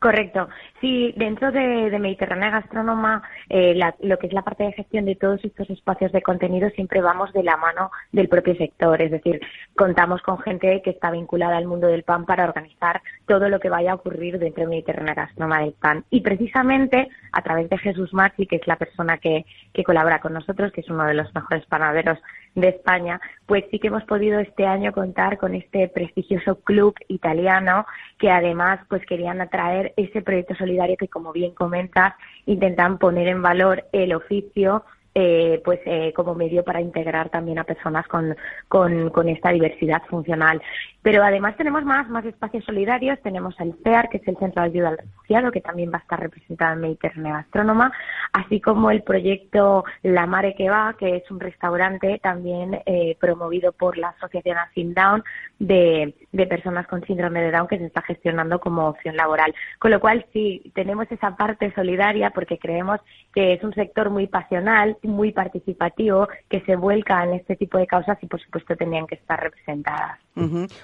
Correcto. Sí, dentro de, de Mediterránea Gastrónoma, eh, la- lo que es la parte de gestión de todos estos espacios de contenido, siempre vamos de la mano del propio sector. Es decir, contamos con gente que está vinculada al mundo del pan para organizar todo lo que vaya a ocurrir dentro de Mediterránea Gastrónoma del pan. Y precisamente a través de Jesús Maxi, que es la persona que, que colabora con nosotros, que es uno de los mejores panaderos de España, pues sí que hemos podido este año contar con este prestigioso club italiano que además pues querían atraer ese proyecto solidario que como bien comentas intentan poner en valor el oficio eh, pues eh, como medio para integrar también a personas con, con, esta diversidad funcional. Pero además tenemos más, más espacios solidarios, tenemos el CEAR, que es el Centro de Ayuda al Refugiado, que también va a estar representado en Mediterránea Gastrónoma, así como el proyecto La Mare que va, que es un restaurante también eh, promovido por la Asociación Asim Down de personas con síndrome de Down que se está gestionando como opción laboral. Con lo cual, sí, tenemos esa parte solidaria porque creemos que es un sector muy pasional, muy participativo, que se vuelca en este tipo de causas y, por supuesto, tenían que estar representadas.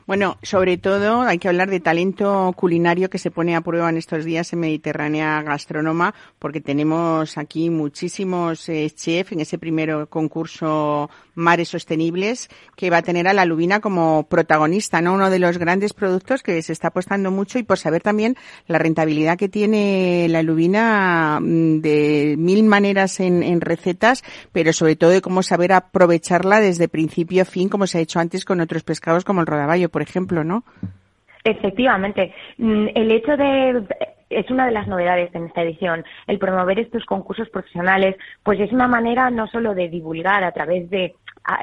Bueno, sobre todo hay que hablar de talento culinario que se pone a prueba en estos días en Mediterránea Gastrónoma, porque tenemos aquí muchísimos eh, chefs en ese primer concurso Mares Sostenibles que va a tener a la lubina como protagonista, ¿no? Uno de los grandes productos que se está apostando mucho y por saber también la rentabilidad que tiene la lubina mm, de mil maneras en, en pero sobre todo de cómo saber aprovecharla desde principio a fin, como se ha hecho antes con otros pescados como el rodaballo, por ejemplo, ¿no? Efectivamente. Mm, El hecho de es una de las novedades en esta edición, el promover estos concursos profesionales, pues es una manera no solo de divulgar a través de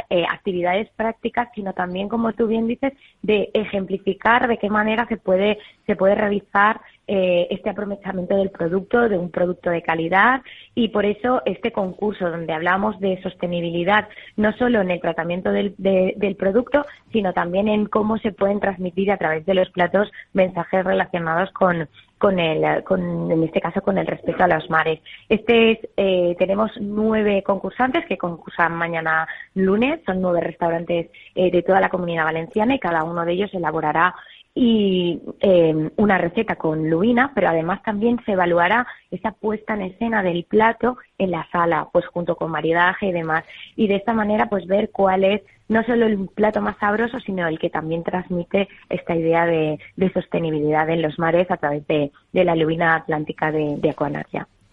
eh, actividades prácticas, sino también, como tú bien dices, de ejemplificar de qué manera se puede se puede realizar eh, este aprovechamiento del producto, de un producto de calidad, y por eso este concurso donde hablamos de sostenibilidad, no solo en el tratamiento del, de- del producto, sino también en cómo se pueden transmitir a través de los platos mensajes relacionados con, con el, con, en este caso con el respeto a los mares. Este es, eh, tenemos nueve concursantes que concursan mañana lunes, son nueve restaurantes eh, de toda la comunidad valenciana y cada uno de ellos elaborará y eh, una receta con lubina, pero además también se evaluará esa puesta en escena del plato en la sala, pues junto con maridaje y demás. Y de esta manera, pues ver cuál es no solo el plato más sabroso, sino el que también transmite esta idea de, sostenibilidad en los mares a través de, de la lubina atlántica de, de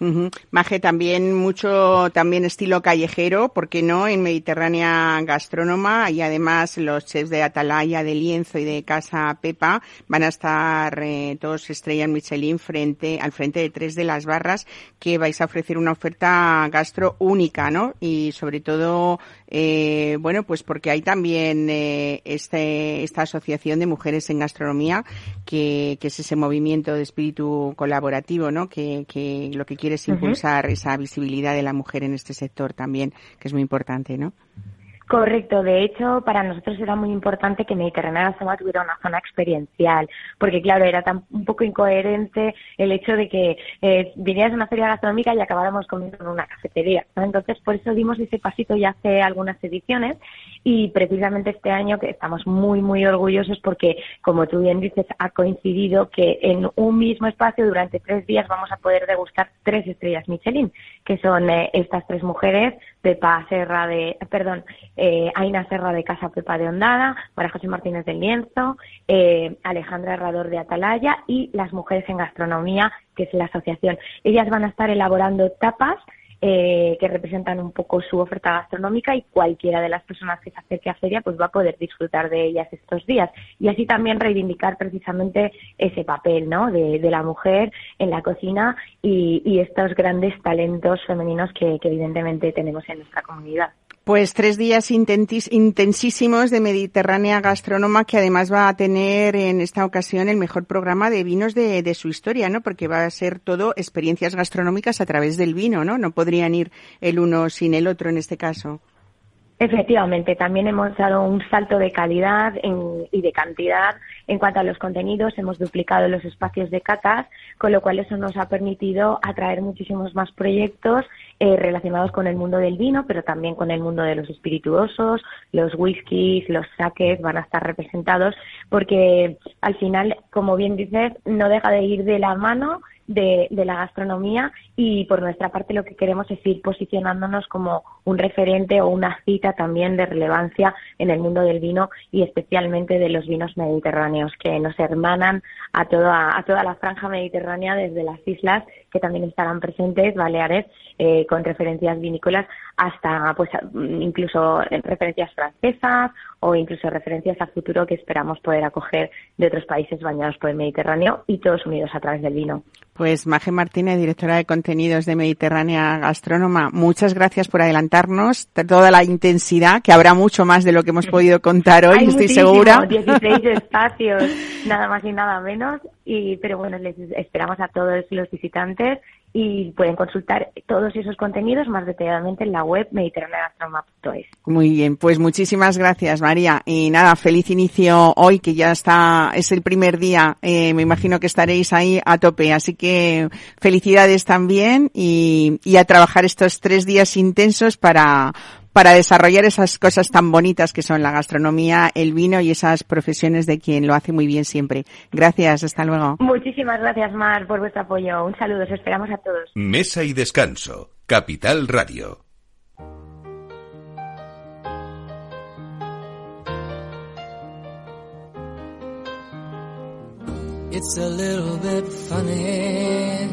Ujú. Maje, también mucho también estilo callejero, ¿por qué no? En Mediterránea Gastrónoma y además los chefs de Atalaya, de Lienzo y de Casa Pepa van a estar eh, todos estrellas Michelin frente al frente de tres de las barras que vais a ofrecer una oferta gastro única, ¿no? Y sobre todo, eh, bueno, pues porque hay también eh, este, esta asociación de mujeres en gastronomía que, que es ese movimiento de espíritu colaborativo, ¿no? Que, que lo que quiere es Ujú. impulsar esa visibilidad de la mujer en este sector también, que es muy importante, ¿no? Correcto, de hecho, para nosotros era muy importante que Mediterránea Gastronoma tuviera una zona experiencial, porque claro, era tan, un poco incoherente el hecho de que eh, vinieras a una feria gastronómica y acabáramos comiendo en una cafetería. ¿no? Entonces, por eso dimos ese pasito ya hace algunas ediciones y precisamente este año que estamos muy, muy orgullosos porque, como tú bien dices, ha coincidido que en un mismo espacio durante tres días vamos a poder degustar tres estrellas Michelin, que son eh, estas tres mujeres, Pepa Serra de, perdón, eh, Aina Serra de Casa Pepa de Ondada, María José Martínez del Lienzo, eh, Alejandra Herrador de Atalaya y las mujeres en gastronomía, que es la asociación. Ellas van a estar elaborando tapas eh, que representan un poco su oferta gastronómica y cualquiera de las personas que se acerque a feria pues va a poder disfrutar de ellas estos días y así también reivindicar precisamente ese papel ¿no? de, de la mujer en la cocina y, y estos grandes talentos femeninos que, que evidentemente tenemos en nuestra comunidad. Pues tres días intensísimos de Mediterránea Gastrónoma que además va a tener en esta ocasión el mejor programa de vinos de, de su historia, ¿no? Porque va a ser todo experiencias gastronómicas a través del vino, ¿no? No podrían ir el uno sin el otro en este caso. Efectivamente, también hemos dado un salto de calidad y de cantidad en cuanto a los contenidos. Hemos duplicado los espacios de catas, con lo cual eso nos ha permitido atraer muchísimos más proyectos eh, relacionados con el mundo del vino, pero también con el mundo de los espirituosos, los whiskies, los saques van a estar representados, porque al final, como bien dices, no deja de ir de la mano de, la gastronomía y por nuestra parte lo que queremos es ir posicionándonos como un referente o una cita también de relevancia en el mundo del vino y especialmente de los vinos mediterráneos que nos hermanan a toda, a toda la franja mediterránea desde las islas que también estarán presentes, Baleares, eh, con referencias vinícolas hasta pues incluso referencias francesas o incluso referencias a futuro que esperamos poder acoger de otros países bañados por el Mediterráneo y todos unidos a través del vino. Pues Maje Martínez, directora de contenidos de Mediterránea Gastrónoma, muchas gracias por adelantarnos toda la intensidad, que habrá mucho más de lo que hemos <laughs> podido contar hoy, estoy segura. 16 <laughs> espacios, nada más y nada menos, y pero bueno, les esperamos a todos los visitantes y pueden consultar todos esos contenidos más detalladamente en la web mediterráneagastronomía.es. Muy bien, pues muchísimas gracias María y nada, feliz inicio hoy que ya está, es el primer día, eh, me imagino que estaréis ahí a tope, así que felicidades también y, y a trabajar estos tres días intensos para, para desarrollar esas cosas tan bonitas que son la gastronomía, el vino y esas profesiones de quien lo hace muy bien siempre. Gracias, hasta luego. Muchísimas gracias, Mar, por vuestro apoyo. Un saludo, os esperamos a todos. Mesa y descanso, Capital Radio. It's a little bit funny,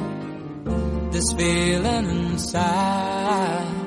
this feeling inside.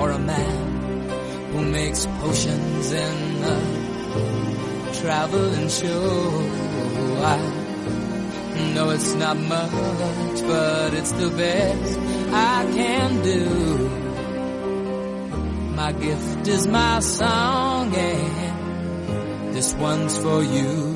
or a man who makes potions in a traveling show. I know it's not much, but it's the best I can do. My gift is my song, and this one's for you.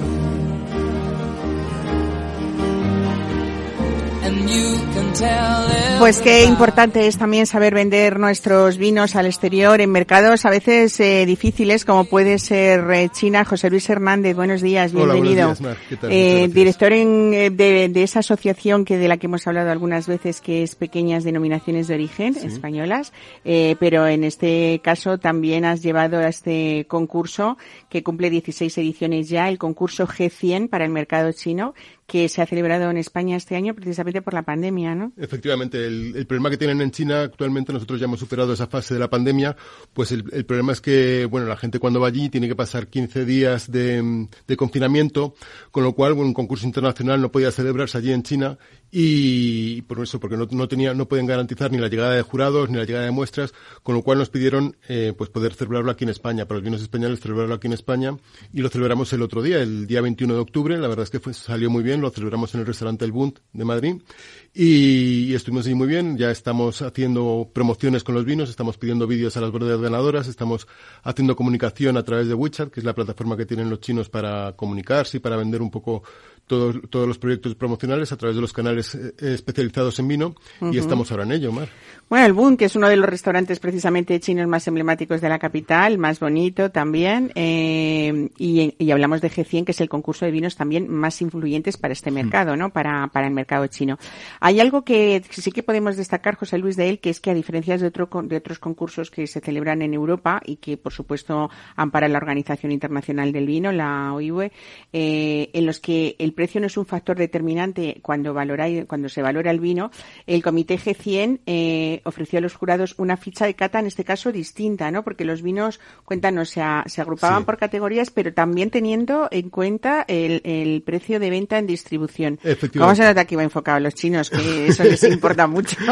Pues qué importante es también saber vender nuestros vinos al exterior en mercados a veces eh, difíciles como puede ser eh, China. José Luis Hernández, buenos días, bienvenido. Eh, director de, esa asociación que de la que hemos hablado algunas veces que es Pequeñas Denominaciones de Origen Españolas, pero en este caso también has llevado a este concurso que cumple 16 ediciones ya, el concurso G100 para el mercado chino, que se ha celebrado en España este año precisamente por la pandemia, ¿no? Efectivamente, el, problema que tienen en China actualmente, nosotros ya hemos superado esa fase de la pandemia, pues el, problema es que, bueno, la gente cuando va allí tiene que pasar 15 días de, confinamiento, con lo cual, un concurso internacional no podía celebrarse allí en China y por eso, porque no, no, tenía, no pueden garantizar ni la llegada de jurados ni la llegada de muestras, con lo cual nos pidieron eh, pues poder celebrarlo aquí en España, para los vinos españoles celebrarlo aquí en España. Y lo celebramos el otro día, el día 21 de octubre, la verdad es que salió muy bien, lo celebramos en el restaurante El Bund de Madrid y, estuvimos ahí muy bien, ya estamos haciendo promociones con los vinos, estamos pidiendo vídeos a las bodegas ganadoras, estamos haciendo comunicación a través de WeChat, que es la plataforma que tienen los chinos para comunicarse y para vender un poco todos, todos los proyectos promocionales a través de los canales eh, especializados en vino y estamos ahora en ello, Mar. Bueno, el Boom, que es uno de los restaurantes precisamente chinos más emblemáticos de la capital, más bonito también, eh, y, hablamos de G100, que es el concurso de vinos también más influyentes para este mercado, ¿no? Para, para el mercado chino. Hay algo que sí que podemos destacar, José Luis, de él, que es que a diferencia de, otro, de otros concursos que se celebran en Europa y que, por supuesto, amparan la Organización Internacional del Vino, la OIV, eh, en los que el precio no es un factor determinante cuando valoráis hay cuando se valora el vino, el Comité G100 eh, ofreció a los jurados una ficha de cata, en este caso distinta, ¿no? Porque los vinos, cuéntanos, se, a- se agrupaban Sí. por categorías, pero también teniendo en cuenta el, el precio de venta en distribución. Efectivamente. ¿Cómo se nota que iba enfocado a los chinos? Eso les importa mucho. <laughs>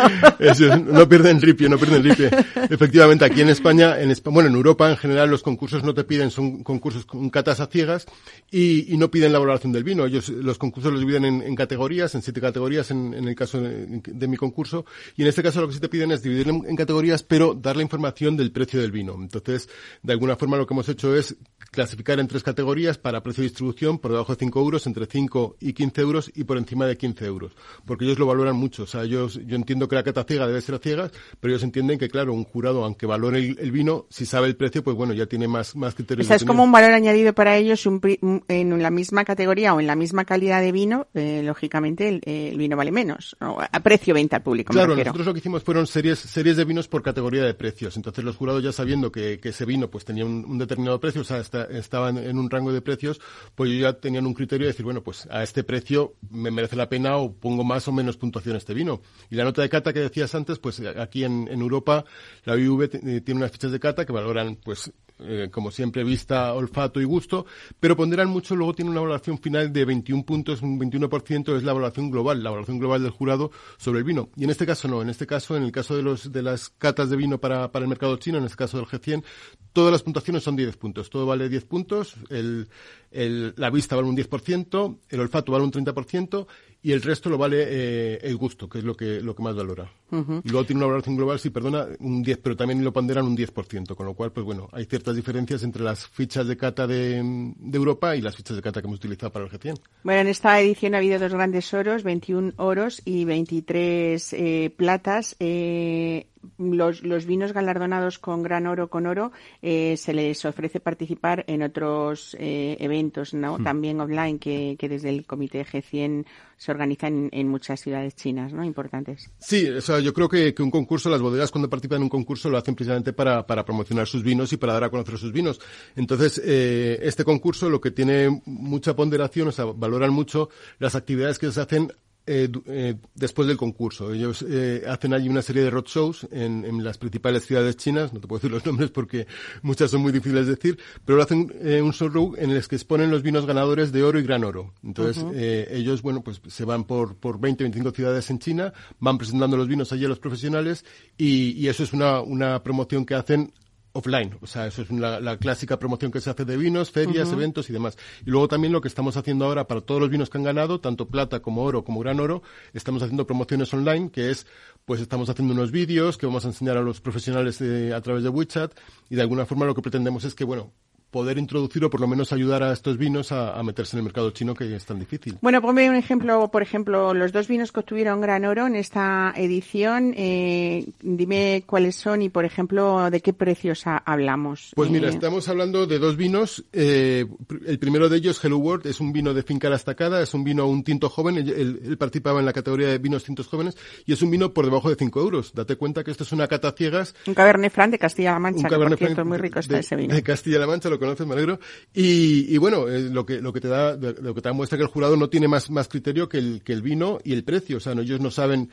No pierden ripio, no pierden ripio. Efectivamente, aquí en España, en Espa- bueno, en Europa en general los concursos no te piden, son concursos con catas a ciegas y, y no piden la valoración del vino. Ellos, los concursos los dividen en, categorías, en siete categorías en, en el caso de, mi concurso y en este caso lo que sí te piden es dividirlo en, en categorías pero dar la información del precio del vino. Entonces, de alguna forma lo que hemos hecho es clasificar en tres categorías para precio de distribución por debajo de 5 euros, entre 5 y 15 euros y por encima de 15 euros. Porque ellos lo valoran mucho. O sea, ellos, yo entiendo que la cata ciega debe ser a ciegas, pero ellos entienden que, claro, un jurado, aunque valore el, el vino, si sabe el precio, pues bueno, ya tiene más, más criterios. O sea, es como un valor añadido para ellos un en la misma categoría o en la misma calidad de vino, eh, lógicamente el, el vino vale menos, ¿no? a precio venta al público. Claro, nosotros lo que hicimos fueron series, series de vinos por categoría de precios. Entonces los jurados ya sabiendo que, que ese vino pues tenía un, un determinado precio, o sea, estaban en un rango de precios, pues ellos ya tenían un criterio de decir, bueno, pues a este precio me merece la pena o pongo más o menos puntuación a este vino. Y la nota de cata que decías antes, pues aquí en, Europa la eh, tiene unas fichas de cata que valoran pues eh, como siempre, vista, olfato y gusto, pero ponderan mucho, luego tiene una valoración final de 21 puntos, un 21% es la valoración global, la valoración global del jurado sobre el vino. Y en este caso no, en este caso, en el caso de los de las catas de vino para, el mercado chino, en este caso del G100, todas las puntuaciones son 10 puntos, todo vale 10 puntos, el- la vista vale un 10%, el olfato vale un 30% y el resto lo vale eh, el gusto, que es lo que, lo que más valora. Y luego tiene una valoración global, sí, perdona, un 10, pero también lo ponderan un 10%, con lo cual, pues bueno, hay ciertas diferencias entre las fichas de cata de, de Europa y las fichas de cata que hemos utilizado para el G100. Bueno, en esta edición ha habido dos grandes oros, 21 oros y 23 eh, platas. Eh, los, los vinos galardonados con gran oro con oro eh, se les ofrece participar en otros eh, eventos, ¿no? También online que, que desde el Comité G100 se organizan en, en muchas ciudades chinas, ¿no? Importantes. Sí, o sea, yo creo que, que un concurso, las bodegas cuando participan en un concurso lo hacen precisamente para, para promocionar sus vinos y para dar a conocer sus vinos. Entonces, eh, este concurso lo que tiene mucha ponderación, o sea, valoran mucho las actividades que se hacen eh, eh, después del concurso. Ellos eh, hacen allí una serie de roadshows en, en las principales ciudades chinas, no te puedo decir los <laughs> nombres porque muchas son muy difíciles de decir, pero lo hacen eh, un showroom en el que exponen los vinos ganadores de oro y gran oro. Entonces, eh, ellos, bueno, pues se van por, por 20, 25 ciudades en China, van presentando los vinos allí a los profesionales y, y eso es una, una promoción que hacen offline, o sea, eso es la, la clásica promoción que se hace de vinos, ferias, eventos y demás. Y luego también lo que estamos haciendo ahora para todos los vinos que han ganado, tanto plata como oro como gran oro, estamos haciendo promociones online, que es, pues estamos haciendo unos vídeos que vamos a enseñar a los profesionales eh, a través de WeChat y de alguna forma lo que pretendemos es que, bueno, poder introducir o por lo menos ayudar a estos vinos a, a meterse en el mercado chino que es tan difícil. Bueno, ponme un ejemplo, por ejemplo, los dos vinos que obtuvieron gran oro en esta edición, eh, dime cuáles son y, por ejemplo, de qué precios ha- hablamos. Pues mira, Eh, estamos hablando de dos vinos. eh, el primero de ellos, Hello World, es un vino de finca la estacada, es un vino, un tinto joven. Él, él- él participaba en la categoría de vinos tintos jóvenes y es un vino por debajo de 5 euros. Date cuenta que esto es una cata ciegas Un Cabernet Franc de Castilla-La Mancha, un que por cierto es muy rico está de, ese vino. de Castilla-La Mancha, lo me alegro. Y, bueno, eh, lo que lo que te da lo que te muestra que el jurado no tiene más más criterio que el que el vino y el precio, o sea, no, ellos no saben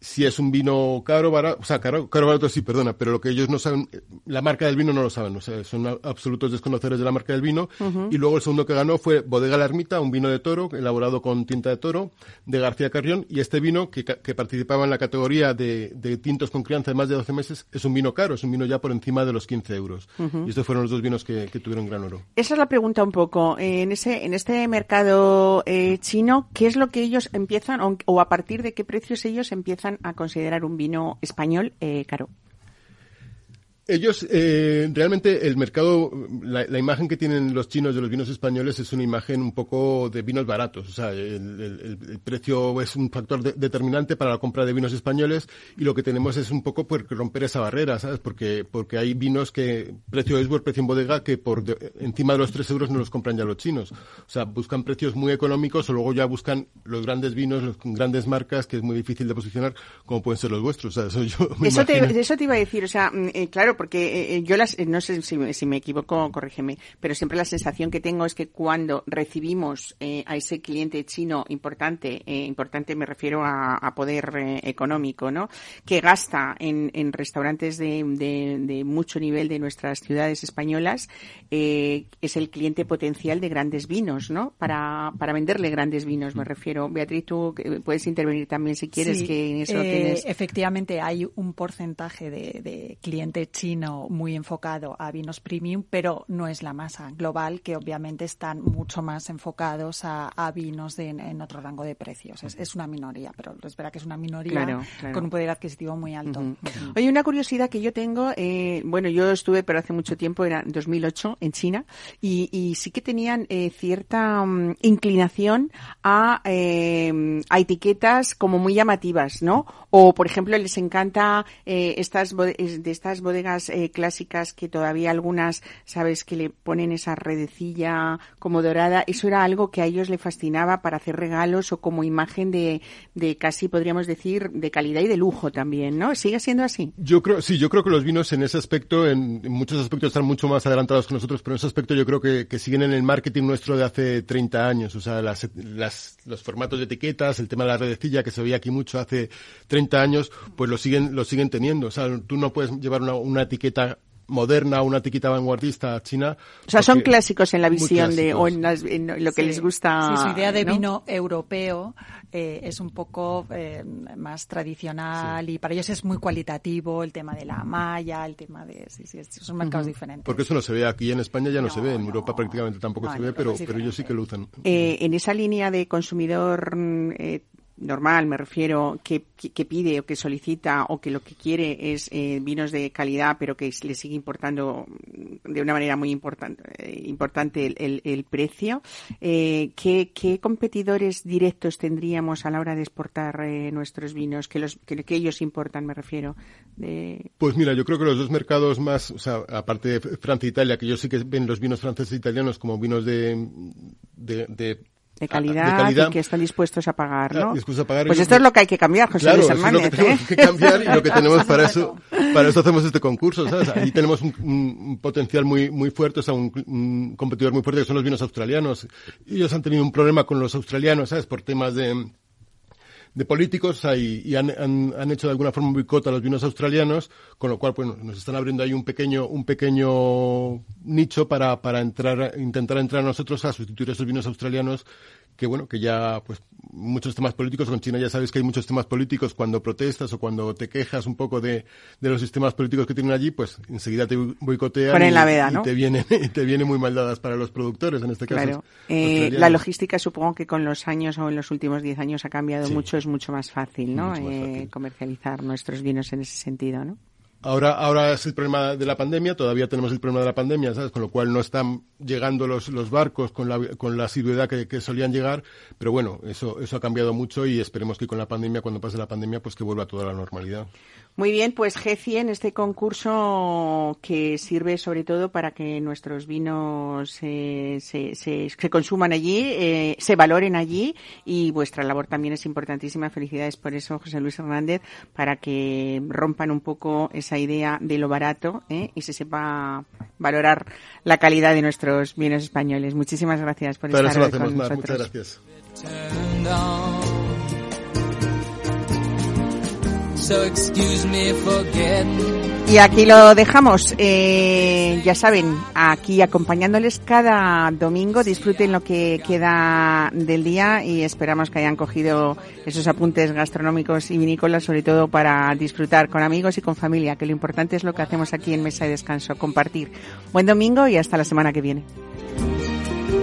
si es un vino caro, barato, o sea, caro, caro, barato sí, perdona, pero lo que ellos no saben, la marca del vino no lo saben, o sea, son absolutos desconocedores de la marca del vino. Y luego el segundo que ganó fue Bodega La Ermita, un vino de toro, elaborado con tinta de toro, de García Carrión, y este vino, que, que participaba en la categoría de, de tintos con crianza de más de 12 meses, es un vino caro, es un vino ya por encima de los 15 euros. Y estos fueron los dos vinos que, que tuvieron gran oro. Esa es la pregunta un poco. En ese, en este mercado eh, chino, ¿qué es lo que ellos empiezan o, o a partir de qué precios ellos empiezan a considerar un vino español eh, caro? Ellos, eh, realmente el mercado, la, la imagen que tienen los chinos de los vinos españoles es una imagen un poco de vinos baratos. O sea, el, el- el precio es un factor de- determinante para la compra de vinos españoles y lo que tenemos es un poco pues, romper esa barrera, ¿sabes? Porque, porque hay vinos que, precio Esbor, precio en bodega, que por de- encima de los 3 euros no los compran ya los chinos. O sea, buscan precios muy económicos o luego ya buscan los grandes vinos, los con grandes marcas, que es muy difícil de posicionar, como pueden ser los vuestros. O sea, eso yo me Eso te, eso te iba a decir, o sea, mm, eh, claro, claro, porque eh, yo las, eh, no sé si, me- si me equivoco, corrígeme, pero siempre la sensación que tengo es que cuando recibimos eh, a ese cliente chino importante, eh, importante me refiero a, a poder eh, económico, ¿no? Que gasta en, en restaurantes de, de- de mucho nivel de nuestras ciudades españolas, eh, es el cliente potencial de grandes vinos, ¿no? Para, para venderle grandes vinos, me refiero. Beatriz, tú eh, puedes intervenir también si quieres, Sí, que en eso eh, tienes. Efectivamente, hay un porcentaje de, de cliente chino muy enfocado a vinos premium, pero no es la masa global, que obviamente están mucho más enfocados a, a vinos de- en otro rango de precios. Es, es una minoría, pero es verdad que es una minoría Claro, claro. con un poder adquisitivo muy alto. Ujú. Oye, una curiosidad que yo tengo, eh, bueno, yo estuve, pero hace mucho tiempo, era 2008, en China, y, y sí que tenían eh, cierta mm, inclinación a, eh, a etiquetas como muy llamativas, ¿no? O, por ejemplo, les encanta eh, estas de estas bodegas eh, clásicas que todavía algunas, sabes, que le ponen esa redecilla como dorada. Eso era algo que a ellos le fascinaba para hacer regalos o como imagen de, de casi, podríamos decir, de calidad y de lujo también, ¿no? ¿Sigue siendo así? Yo creo, sí, yo creo que los vinos en ese aspecto, en, en muchos aspectos están mucho más adelantados que nosotros, pero en ese aspecto yo creo que, que siguen en el marketing nuestro de hace 30 años. O sea, las, las- los formatos de etiquetas, el tema de la redecilla que se veía aquí mucho hace 30 años, pues lo siguen, lo siguen teniendo. O sea, tú no puedes llevar una, una etiqueta moderna, una etiqueta vanguardista China. O sea, son clásicos en la visión de, o en, las- en lo que Sí. les gusta. Sí, su idea de ¿no? vino europeo eh, es un poco eh, más tradicional y para ellos es muy cualitativo el tema de la malla, el tema de... Sí, sí, son mercados diferentes. Porque eso no se ve aquí en España, ya no, No, se ve, en no. Europa prácticamente tampoco No, se ve, pero, pero ellos sí que lo usan. Eh, en esa línea de consumidor mm, eh, normal, me refiero, que, que- pide o que solicita o que lo que quiere es eh, vinos de calidad, pero que le sigue importando mm, de una manera muy importante, eh, importante el, el- precio. Eh, ¿qué, qué competidores directos tendríamos a la hora de exportar nuestros vinos? Que, los, que, que ellos importan, me refiero. Pues mira, yo creo que los dos mercados más, o sea, aparte de Francia e Italia, que ellos sí que ven los vinos franceses e italianos como vinos de, de, de, de calidad, de calidad. y que están dispuestos a pagar, Ah, ¿no? dispuestos a pagar. Pues esto es lo que hay que cambiar, José Claro, Luis eso es lo que Hernández. tenemos ¿eh? que cambiar y lo que <laughs> tenemos para eso, para eso hacemos este concurso, ¿sabes? Ahí tenemos un, un- un potencial muy, muy fuerte, o sea, un, un competidor muy fuerte que son los vinos australianos. Ellos han tenido un problema con los australianos, ¿sabes? Por temas de, de políticos o sea, y, y han, han, han hecho de alguna forma un boicot a los vinos australianos, con lo cual pues, nos están abriendo ahí un pequeño, un pequeño nicho para, para entrar, intentar entrar a nosotros a sustituir esos vinos australianos que bueno, que ya pues muchos temas políticos, con China ya sabes que hay muchos temas políticos cuando protestas o cuando te quejas un poco de, de los sistemas políticos que tienen allí, pues enseguida te boicotean Ponen y, la veda, y ¿no? te vienen, <laughs> y te vienen muy mal dadas para los productores en este caso. Claro. Eh, la logística supongo que con los años o en los últimos 10 años ha cambiado Sí. mucho, es mucho más fácil, ¿no? Eh, comercializar nuestros vinos en ese sentido, ¿no? Ahora, ahora es el problema de la pandemia, todavía tenemos el problema de la pandemia, ¿sabes? Con lo cual no están llegando los, los barcos con la, con la asiduidad que, que solían llegar, pero bueno, eso, eso ha cambiado mucho y esperemos que con la pandemia, cuando pase la pandemia, pues que vuelva toda la normalidad. Muy bien, pues GECI en este concurso que sirve sobre todo para que nuestros vinos eh, se, se, se consuman allí, eh, se valoren allí y vuestra labor también es importantísima. Felicidades por eso, José Luis Hernández, para que rompan un poco esa idea de lo barato ¿eh? y se sepa valorar la calidad de nuestros vinos españoles. Muchísimas gracias por eso estar lo hoy hacemos, con Mar, muchas nosotros. gracias. Y aquí lo dejamos. Eh, ya saben, aquí acompañándoles cada domingo. Disfruten lo que queda del día y esperamos que hayan cogido esos apuntes gastronómicos y vinícolas, sobre todo para disfrutar con amigos y con familia, que lo importante es lo que hacemos aquí en Mesa de Descanso, compartir. Buen domingo y hasta la semana que viene.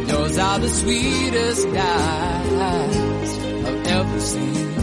Those are the sweetest eyes I've ever seen.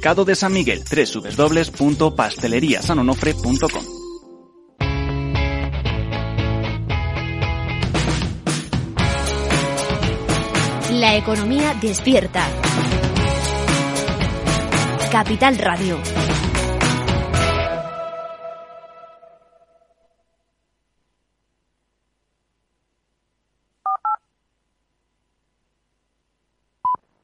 mercado de San Miguel, www.pasteleriasanonofre.com. La economía despierta. Capital Radio.